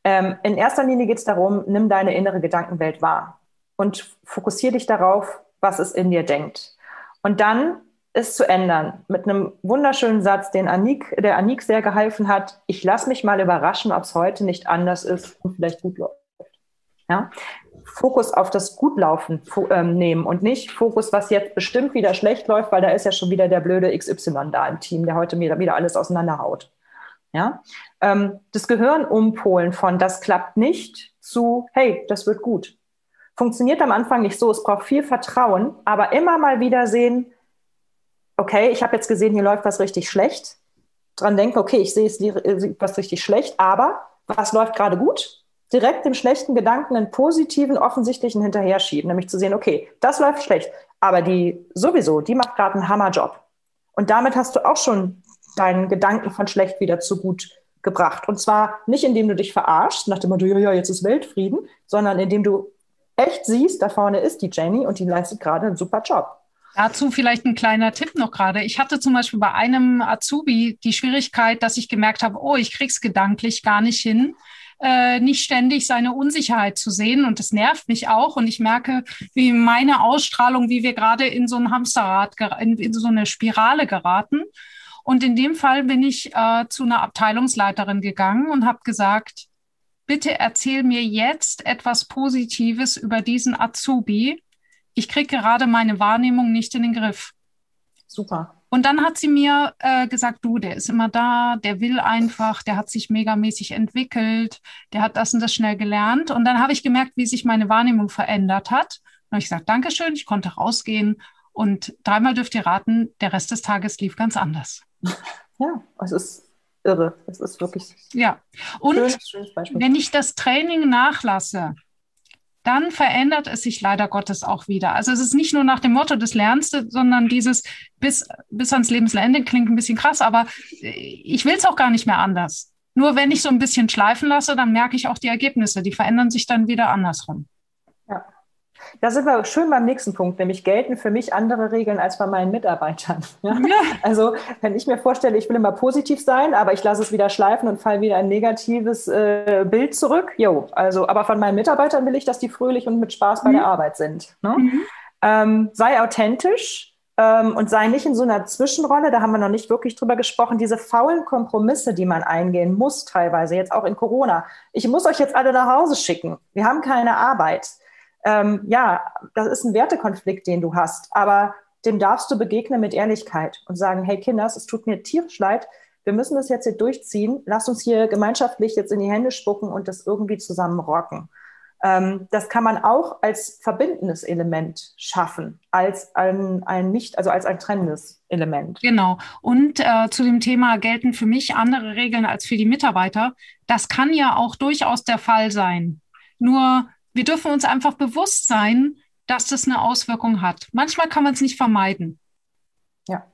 Ähm, in erster Linie geht es darum, nimm deine innere Gedankenwelt wahr und fokussiere dich darauf, was es in dir denkt. Und dann es zu ändern mit einem wunderschönen Satz, den Anik, der Anik sehr geholfen hat. Ich lasse mich mal überraschen, ob es heute nicht anders ist und vielleicht gut läuft. Ja? Fokus auf das Gutlaufen ähm, nehmen und nicht Fokus, was jetzt bestimmt wieder schlecht läuft, weil da ist ja schon wieder der blöde XY da im Team, der heute wieder, wieder alles auseinanderhaut. Ja? Ähm, das Gehirn umpolen von das klappt nicht zu hey, das wird gut. Funktioniert am Anfang nicht so. Es braucht viel Vertrauen, aber immer mal wieder sehen, okay, ich habe jetzt gesehen, hier läuft was richtig schlecht. Dran denken, okay, ich sehe es was richtig schlecht, aber was läuft gerade gut? Direkt dem schlechten Gedanken einen positiven, offensichtlichen hinterher schieben, nämlich zu sehen, okay, das läuft schlecht, aber die sowieso, die macht gerade einen Hammerjob. Und damit hast du auch schon deinen Gedanken von schlecht wieder zu gut gebracht. Und zwar nicht, indem du dich verarschst, nach dem Motto, ja, ja, jetzt ist Weltfrieden, sondern indem du echt siehst, da vorne ist die Jenny und die leistet gerade einen super Job. Dazu vielleicht ein kleiner Tipp noch gerade. Ich hatte zum Beispiel bei einem Azubi die Schwierigkeit, dass ich gemerkt habe, oh, ich krieg's gedanklich gar nicht hin, äh, nicht ständig seine Unsicherheit zu sehen. Und das nervt mich auch. Und ich merke, wie meine Ausstrahlung, wie wir gerade in so ein Hamsterrad, in, in so eine Spirale geraten. Und in dem Fall bin ich äh, zu einer Abteilungsleiterin gegangen und habe gesagt, bitte erzähl mir jetzt etwas Positives über diesen Azubi. Ich kriege gerade meine Wahrnehmung nicht in den Griff. Super. Und dann hat sie mir äh, gesagt, du, der ist immer da, der will einfach, der hat sich megamäßig entwickelt, der hat das und das schnell gelernt. Und dann habe ich gemerkt, wie sich meine Wahrnehmung verändert hat. Und habe ich gesagt, Dankeschön, ich konnte rausgehen. Und dreimal dürft ihr raten, der Rest des Tages lief ganz anders. Ja, es ist irre. Es ist wirklich. Ja, und schönes wenn ich das Training nachlasse, dann verändert es sich leider Gottes auch wieder. Also es ist nicht nur nach dem Motto des Lernst, sondern dieses bis, bis ans Lebensende klingt ein bisschen krass, aber ich will es auch gar nicht mehr anders. Nur wenn ich so ein bisschen schleifen lasse, dann merke ich auch die Ergebnisse. Die verändern sich dann wieder andersrum. Da sind wir schön beim nächsten Punkt, nämlich gelten für mich andere Regeln als bei meinen Mitarbeitern. Ja? Ja. Also wenn ich mir vorstelle, ich will immer positiv sein, aber ich lasse es wieder schleifen und falle wieder ein negatives äh, Bild zurück. Jo, also aber von meinen Mitarbeitern will ich, dass die fröhlich und mit Spaß bei mhm. der Arbeit sind. Ne? Mhm. Ähm, sei authentisch. Ähm, und sei nicht in so einer Zwischenrolle, da haben wir noch nicht wirklich drüber gesprochen, diese faulen Kompromisse, die man eingehen muss teilweise, jetzt auch in Corona. Ich muss euch jetzt alle nach Hause schicken. Wir haben keine Arbeit ähm, ja, das ist ein Wertekonflikt, den du hast, aber dem darfst du begegnen mit Ehrlichkeit und sagen, hey Kinders, es tut mir tierisch leid, wir müssen das jetzt hier durchziehen, lass uns hier gemeinschaftlich jetzt in die Hände spucken und das irgendwie zusammen rocken. Ähm, das kann man auch als verbindendes Element schaffen, als ein, ein nicht, also als ein trennendes Element. Genau. Und äh, zu dem Thema gelten für mich andere Regeln als für die Mitarbeiter. Das kann ja auch durchaus der Fall sein. Nur wir dürfen uns einfach bewusst sein, dass das eine Auswirkung hat. Manchmal kann man es nicht vermeiden. Ja.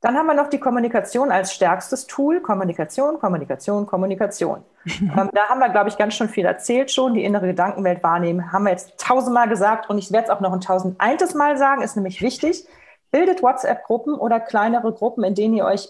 Dann haben wir noch die Kommunikation als stärkstes Tool. Kommunikation, Kommunikation, Kommunikation. ähm, da haben wir, glaube ich, ganz schön viel erzählt schon. Die innere Gedankenwelt wahrnehmen, haben wir jetzt tausendmal gesagt und ich werde es auch noch ein tausendeintes Mal sagen, ist nämlich wichtig. Bildet WhatsApp-Gruppen oder kleinere Gruppen, in denen ihr euch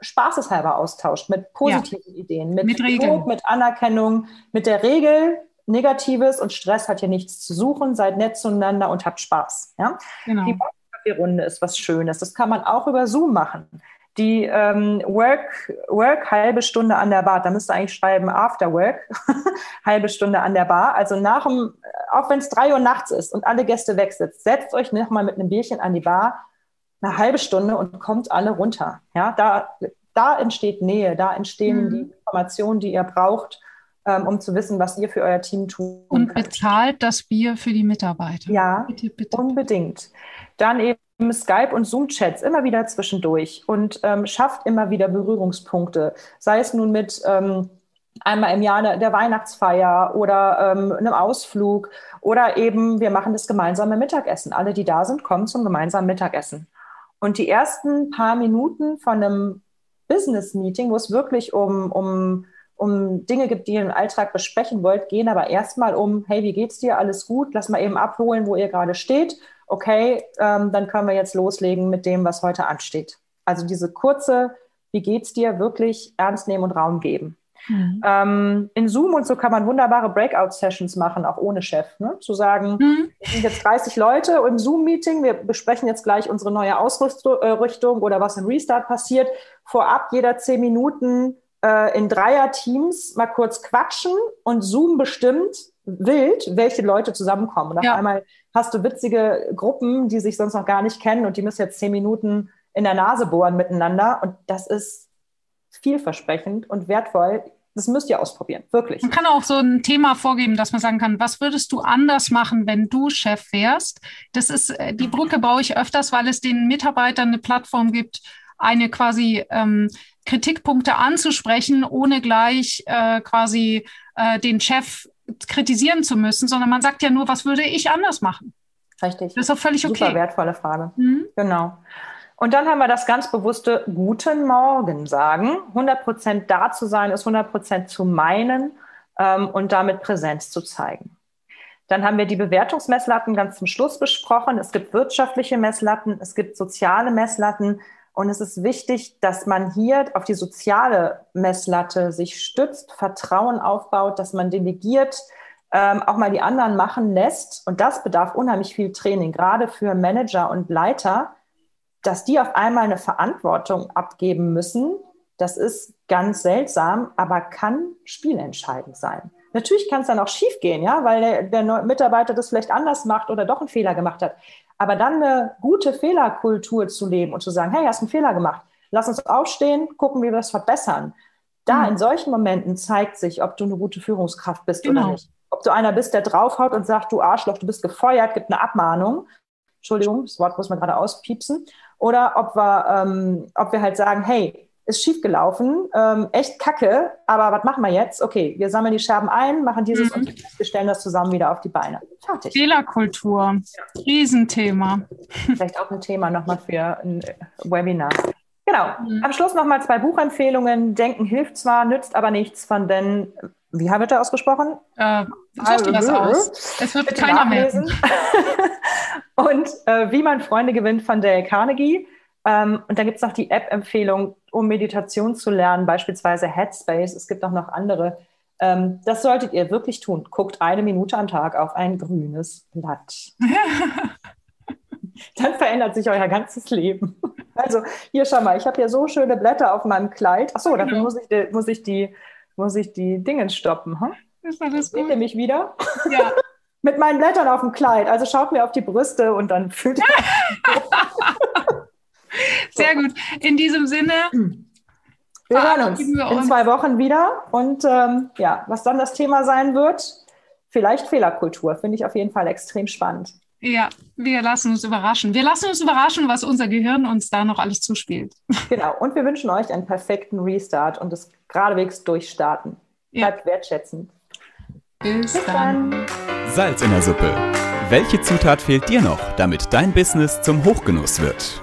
spaßeshalber austauscht, mit positiven ja. Ideen, mit, mit Regeln, mit Anerkennung, mit der Regel, Negatives und Stress hat hier nichts zu suchen. Seid nett zueinander und habt Spaß. Ja? Genau. Die Kaffeerunde ist was Schönes. Das kann man auch über Zoom machen. Die ähm, Work, Work halbe Stunde an der Bar, da müsst ihr eigentlich schreiben After Work, halbe Stunde an der Bar. Also nach dem, auch wenn es drei Uhr nachts ist und alle Gäste wegsitzt, setzt euch nochmal mit einem Bierchen an die Bar, eine halbe Stunde und kommt alle runter. Ja, da, da entsteht Nähe, da entstehen mhm. die Informationen, die ihr braucht, um zu wissen, was ihr für euer Team tut. Und bezahlt das Bier für die Mitarbeiter. Ja, bitte, bitte. unbedingt. Dann eben Skype und Zoom-Chats immer wieder zwischendurch und ähm, schafft immer wieder Berührungspunkte, sei es nun mit ähm, einmal im Jahr der Weihnachtsfeier oder ähm, einem Ausflug oder eben wir machen das gemeinsame Mittagessen. Alle, die da sind, kommen zum gemeinsamen Mittagessen. Und die ersten paar Minuten von einem Business-Meeting, wo es wirklich um, um um Dinge gibt, die ihr im Alltag besprechen wollt, gehen aber erstmal um, hey, wie geht's dir? Alles gut? Lass mal eben abholen, wo ihr gerade steht. Okay, ähm, dann können wir jetzt loslegen mit dem, was heute ansteht. Also diese kurze, wie geht's dir, wirklich ernst nehmen und Raum geben. Mhm. Ähm, in Zoom und so kann man wunderbare Breakout-Sessions machen, auch ohne Chef. Ne? Zu sagen, mhm. wir sind jetzt 30 Leute im Zoom-Meeting, wir besprechen jetzt gleich unsere neue Ausrüstung äh, oder was im Restart passiert. Vorab jeder zehn Minuten äh, in Dreier-Teams mal kurz quatschen und Zoom bestimmt wild, welche Leute zusammenkommen. Und auf ja. einmal hast du witzige Gruppen, die sich sonst noch gar nicht kennen und die müssen jetzt zehn Minuten in der Nase bohren miteinander. Und das ist vielversprechend und wertvoll. Das müsst ihr ausprobieren, wirklich. Man kann auch so ein Thema vorgeben, dass man sagen kann, was würdest du anders machen, wenn du Chef wärst? Das ist, äh, die Brücke baue ich öfters, weil es den Mitarbeitern eine Plattform gibt, eine quasi ähm, Kritikpunkte anzusprechen, ohne gleich äh, quasi äh, den Chef kritisieren zu müssen, sondern man sagt ja nur, was würde ich anders machen? Richtig. Das ist auch völlig okay. Super wertvolle Frage. Mhm. Genau. Und dann haben wir das ganz bewusste Guten Morgen sagen. 100 Prozent da zu sein, ist 100 Prozent zu meinen ähm, und damit Präsenz zu zeigen. Dann haben wir die Bewertungsmesslatten ganz zum Schluss besprochen. Es gibt wirtschaftliche Messlatten, es gibt soziale Messlatten. Und es ist wichtig, dass man hier auf die soziale Messlatte sich stützt, Vertrauen aufbaut, dass man delegiert, ähm, auch mal die anderen machen lässt. Und das bedarf unheimlich viel Training, gerade für Manager und Leiter, dass die auf einmal eine Verantwortung abgeben müssen. Das ist ganz seltsam, aber kann spielentscheidend sein. Natürlich kann es dann auch schief gehen, ja, weil der, der Mitarbeiter das vielleicht anders macht oder doch einen Fehler gemacht hat. Aber dann eine gute Fehlerkultur zu leben und zu sagen, hey, hast einen Fehler gemacht, lass uns aufstehen, gucken, wie wir es verbessern. Da mhm. in solchen Momenten zeigt sich, ob du eine gute Führungskraft bist genau. oder nicht. Ob du einer bist, der draufhaut und sagt, du Arschloch, du bist gefeuert, gibt eine Abmahnung. Entschuldigung, das Wort muss man gerade auspiepsen. Oder ob wir, ähm, ob wir halt sagen, hey, ist schiefgelaufen, ähm, echt kacke, aber was machen wir jetzt? Okay, wir sammeln die Scherben ein, machen dieses mhm. und wir stellen das zusammen wieder auf die Beine. Fertig. Fehlerkultur, Riesenthema. Vielleicht auch ein Thema nochmal für ein Webinar. Genau. Mhm. Am Schluss nochmal zwei Buchempfehlungen. Denken hilft zwar, nützt aber nichts von den, wie wird er ausgesprochen? Äh, such dir das aus. Es wird Bitte keiner nachlesen. und äh, wie man Freunde gewinnt von Dale Carnegie. Ähm, und dann gibt es noch die App-Empfehlung, um Meditation zu lernen, beispielsweise Headspace. Es gibt auch noch andere. Ähm, das solltet ihr wirklich tun. Guckt eine Minute am Tag auf ein grünes Blatt. dann verändert sich euer ganzes Leben. Also hier schau mal, ich habe hier so schöne Blätter auf meinem Kleid. Achso, dafür genau. muss ich, muss ich die, muss ich die Dinge stoppen. Hm? Ist alles gut. Seht mich wieder? Ja. Mit meinen Blättern auf dem Kleid. Also schaut mir auf die Brüste und dann fühlt ihr. Sehr gut. In diesem Sinne. Wir hören uns wir in zwei Wochen wieder. Und ähm, ja, was dann das Thema sein wird, vielleicht Fehlerkultur, finde ich auf jeden Fall extrem spannend. Ja, wir lassen uns überraschen. Wir lassen uns überraschen, was unser Gehirn uns da noch alles zuspielt. Genau, und wir wünschen euch einen perfekten Restart und das geradewegs durchstarten. Bleibt ja. wertschätzend. Bis, Bis dann. dann. Salz in der Suppe. Welche Zutat fehlt dir noch, damit dein Business zum Hochgenuss wird?